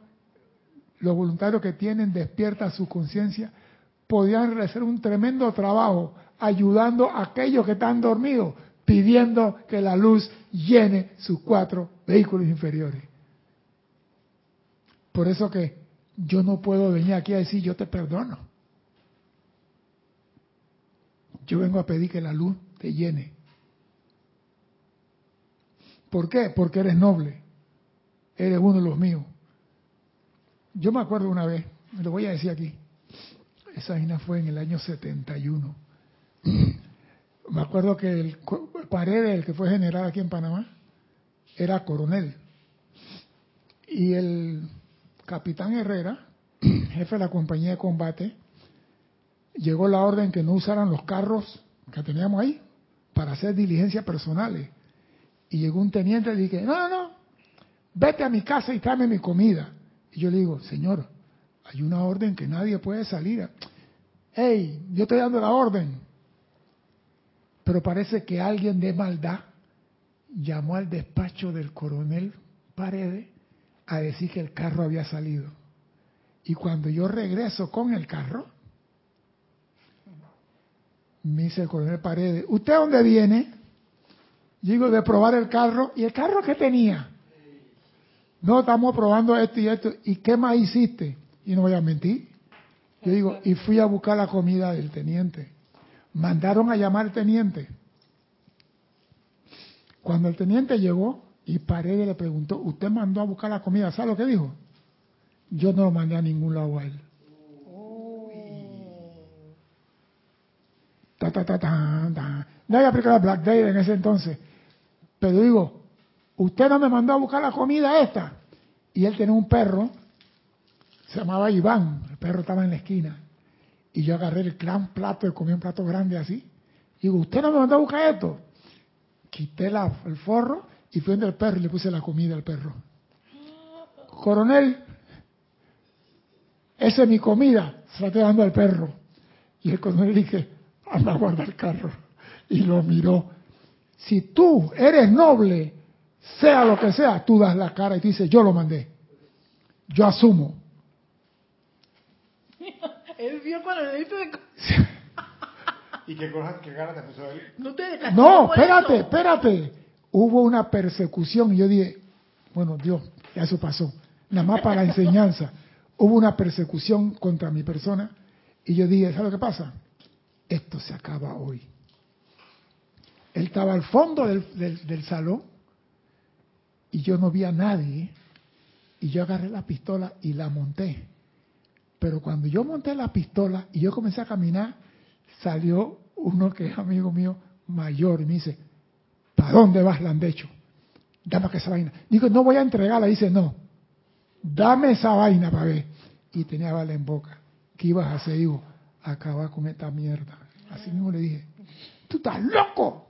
los voluntarios que tienen despierta su conciencia, podrían realizar un tremendo trabajo ayudando a aquellos que están dormidos, pidiendo que la luz llene sus cuatro vehículos inferiores. Por eso que yo no puedo venir aquí a decir yo te perdono. Yo vengo a pedir que la luz te llene. ¿Por qué? Porque eres noble. Eres uno de los míos. Yo me acuerdo una vez, me lo voy a decir aquí. Esa vaina fue en el año 71 me acuerdo que el Paredes, el que fue general aquí en Panamá, era coronel. Y el capitán Herrera, jefe de la compañía de combate, llegó la orden que no usaran los carros que teníamos ahí para hacer diligencias personales. Y llegó un teniente y dije, no, no, no, vete a mi casa y tráeme mi comida. Y yo le digo, señor, hay una orden que nadie puede salir. Hey, yo estoy dando la orden. Pero parece que alguien de maldad llamó al despacho del coronel Paredes a decir que el carro había salido. Y cuando yo regreso con el carro, me dice el coronel Paredes, ¿usted dónde viene? Digo, de probar el carro. ¿Y el carro que tenía? No, estamos probando esto y esto. ¿Y qué más hiciste? Y no voy a mentir. Yo digo, y fui a buscar la comida del teniente. Mandaron a llamar al teniente. Cuando el teniente llegó y Paredes le preguntó, ¿usted mandó a buscar la comida? ¿Sabe lo que dijo? Yo no lo mandé a ningún lado a él. Ta, ta, ta, ta, Nadie aplicaba Black Day en ese entonces. Pero digo, usted no me mandó a buscar la comida esta. Y él tenía un perro, se llamaba Iván, el perro estaba en la esquina. Y yo agarré el gran plato y comí un plato grande así. Digo, ¿usted no me mandó a buscar esto? Quité el forro y fui donde el perro y le puse la comida al perro. Coronel, esa es mi comida, se la estoy dando al perro. Y el coronel dije, anda a guardar el carro. Y lo miró. Si tú eres noble, sea lo que sea, tú das la cara y dices, yo lo mandé. Yo asumo. Él vio cuando le dice... ¿Y qué, qué cara te puso él? No, te no espérate, espérate. Hubo una persecución y yo dije, bueno, Dios, ya eso pasó. Nada más para la enseñanza. Hubo una persecución contra mi persona y yo dije, ¿sabes lo que pasa? Esto se acaba hoy. Él estaba al fondo del, del salón y yo no vi a nadie y yo agarré la pistola y la monté. Pero cuando yo monté la pistola y yo comencé a caminar, salió uno que es amigo mío mayor y me dice, ¿para dónde vas, Landecho? Dame esa vaina. Digo, no voy a entregarla. Dice, no, dame esa vaina para ver. Y tenía bala en boca. ¿Qué ibas a hacer? Digo, acabar con esta mierda. Así mismo le dije, tú estás loco.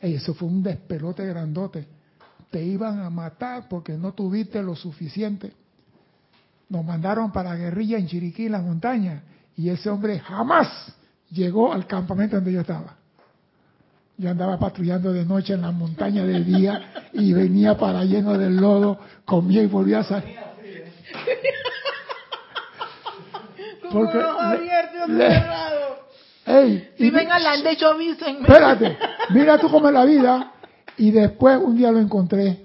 Eso fue un despelote grandote. Te iban a matar porque no tuviste lo suficiente. Nos mandaron para la guerrilla en Chiriquí, en la montaña. Y ese hombre jamás llegó al campamento donde yo estaba. Yo andaba patrullando de noche en la montaña de día y venía para lleno del lodo, comía y volvía a salir. Porque Ey, si ven al andecho, avísenme. Espérate, mira tú cómo es la vida. Y después un día lo encontré,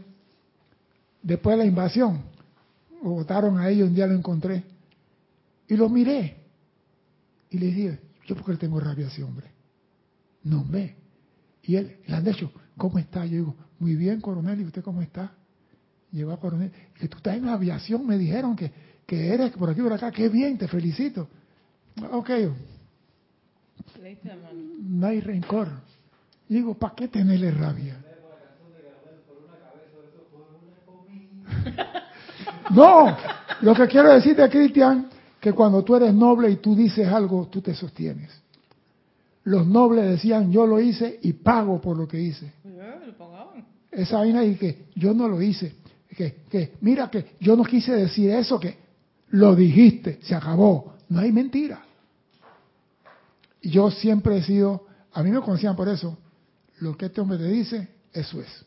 después de la invasión, lo votaron a ellos, un día lo encontré. Y lo miré. Y le dije, yo porque le tengo rabia a ese hombre. No ve. Y él, le han dicho, ¿cómo está? Yo digo, muy bien, coronel, ¿y usted cómo está? Llegó a coronel, que tú estás en la aviación, me dijeron que, que eres por aquí por acá, qué bien, te felicito. Ok. No hay rencor. digo, ¿para qué tenerle rabia? No, lo que quiero decirte, Cristian, que cuando tú eres noble y tú dices algo, tú te sostienes. Los nobles decían, yo lo hice y pago por lo que hice. Esa vaina y que yo no lo hice. Que, que mira que yo no quise decir eso, que lo dijiste, se acabó. No hay mentira. Yo siempre he sido, a mí me conocían por eso, lo que este hombre te dice, eso es.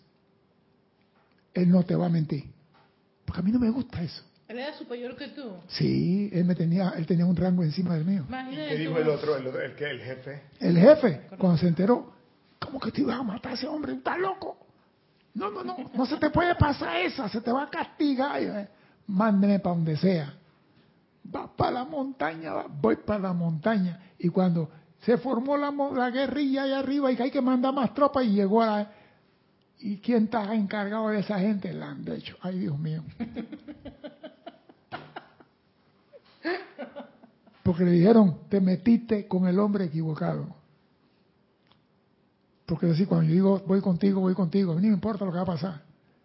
Él no te va a mentir. Porque a mí no me gusta eso. ¿Él era superior que tú? Sí, él me tenía, él tenía un rango encima del mío. ¿Qué dijo el otro, el, el, el, jefe? El jefe, cuando se enteró, ¿cómo que te ibas a matar a ese hombre? ¿Estás loco? No, no, no, no se te puede pasar esa, se te va a castigar. Eh, mándeme para donde sea. Va para la montaña, voy para la montaña. Y cuando se formó la, la guerrilla ahí arriba y que hay que mandar más tropas y llegó a... ¿Y quién está encargado de esa gente? La han hecho. Ay, Dios mío. Porque le dijeron, te metiste con el hombre equivocado. Porque decir, cuando yo digo, voy contigo, voy contigo, a mí no me importa lo que va a pasar.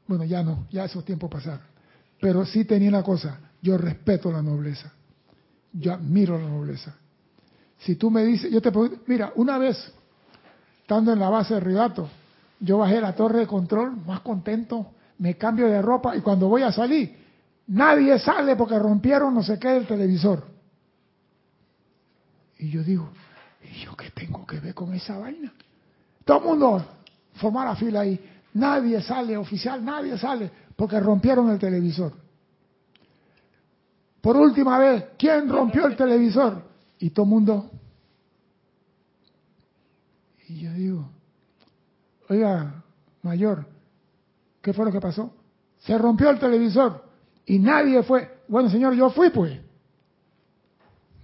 Bueno, ya no, ya esos tiempos pasaron. Pero sí tenía una cosa, yo respeto la nobleza. Yo admiro la nobleza. Si tú me dices, yo te puedo, mira, una vez, estando en la base de Ribato, yo bajé la torre de control, más contento, me cambio de ropa y cuando voy a salir, nadie sale porque rompieron no sé qué el televisor. Y yo digo, ¿y yo qué tengo que ver con esa vaina? Todo el mundo formar la fila ahí. Nadie sale, oficial, nadie sale, porque rompieron el televisor. Por última vez, ¿quién rompió el televisor? Y todo el mundo. Y yo digo, oiga, mayor, ¿qué fue lo que pasó? Se rompió el televisor y nadie fue. Bueno, señor, yo fui pues.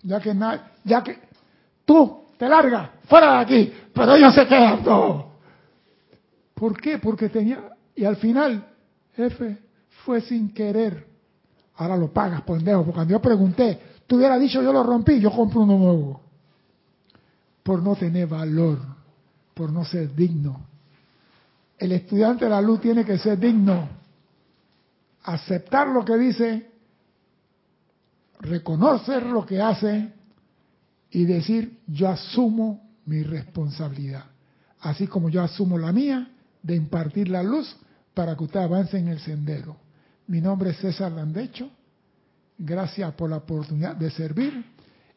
Ya que, ya que tú te largas, fuera de aquí, pero ellos se quedan todos. ¿Por qué? Porque tenía, y al final, jefe, fue sin querer. Ahora lo pagas, pendejo, porque cuando yo pregunté, tú dicho yo lo rompí, yo compro uno nuevo. Por no tener valor, por no ser digno. El estudiante de la luz tiene que ser digno, aceptar lo que dice, reconocer lo que hace y decir, yo asumo mi responsabilidad, así como yo asumo la mía de impartir la luz para que usted avance en el sendero. Mi nombre es César Landecho, gracias por la oportunidad de servir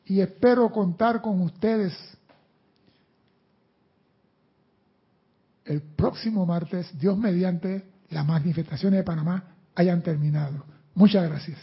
y espero contar con ustedes el próximo martes, Dios mediante, las manifestaciones de Panamá hayan terminado. Muchas gracias.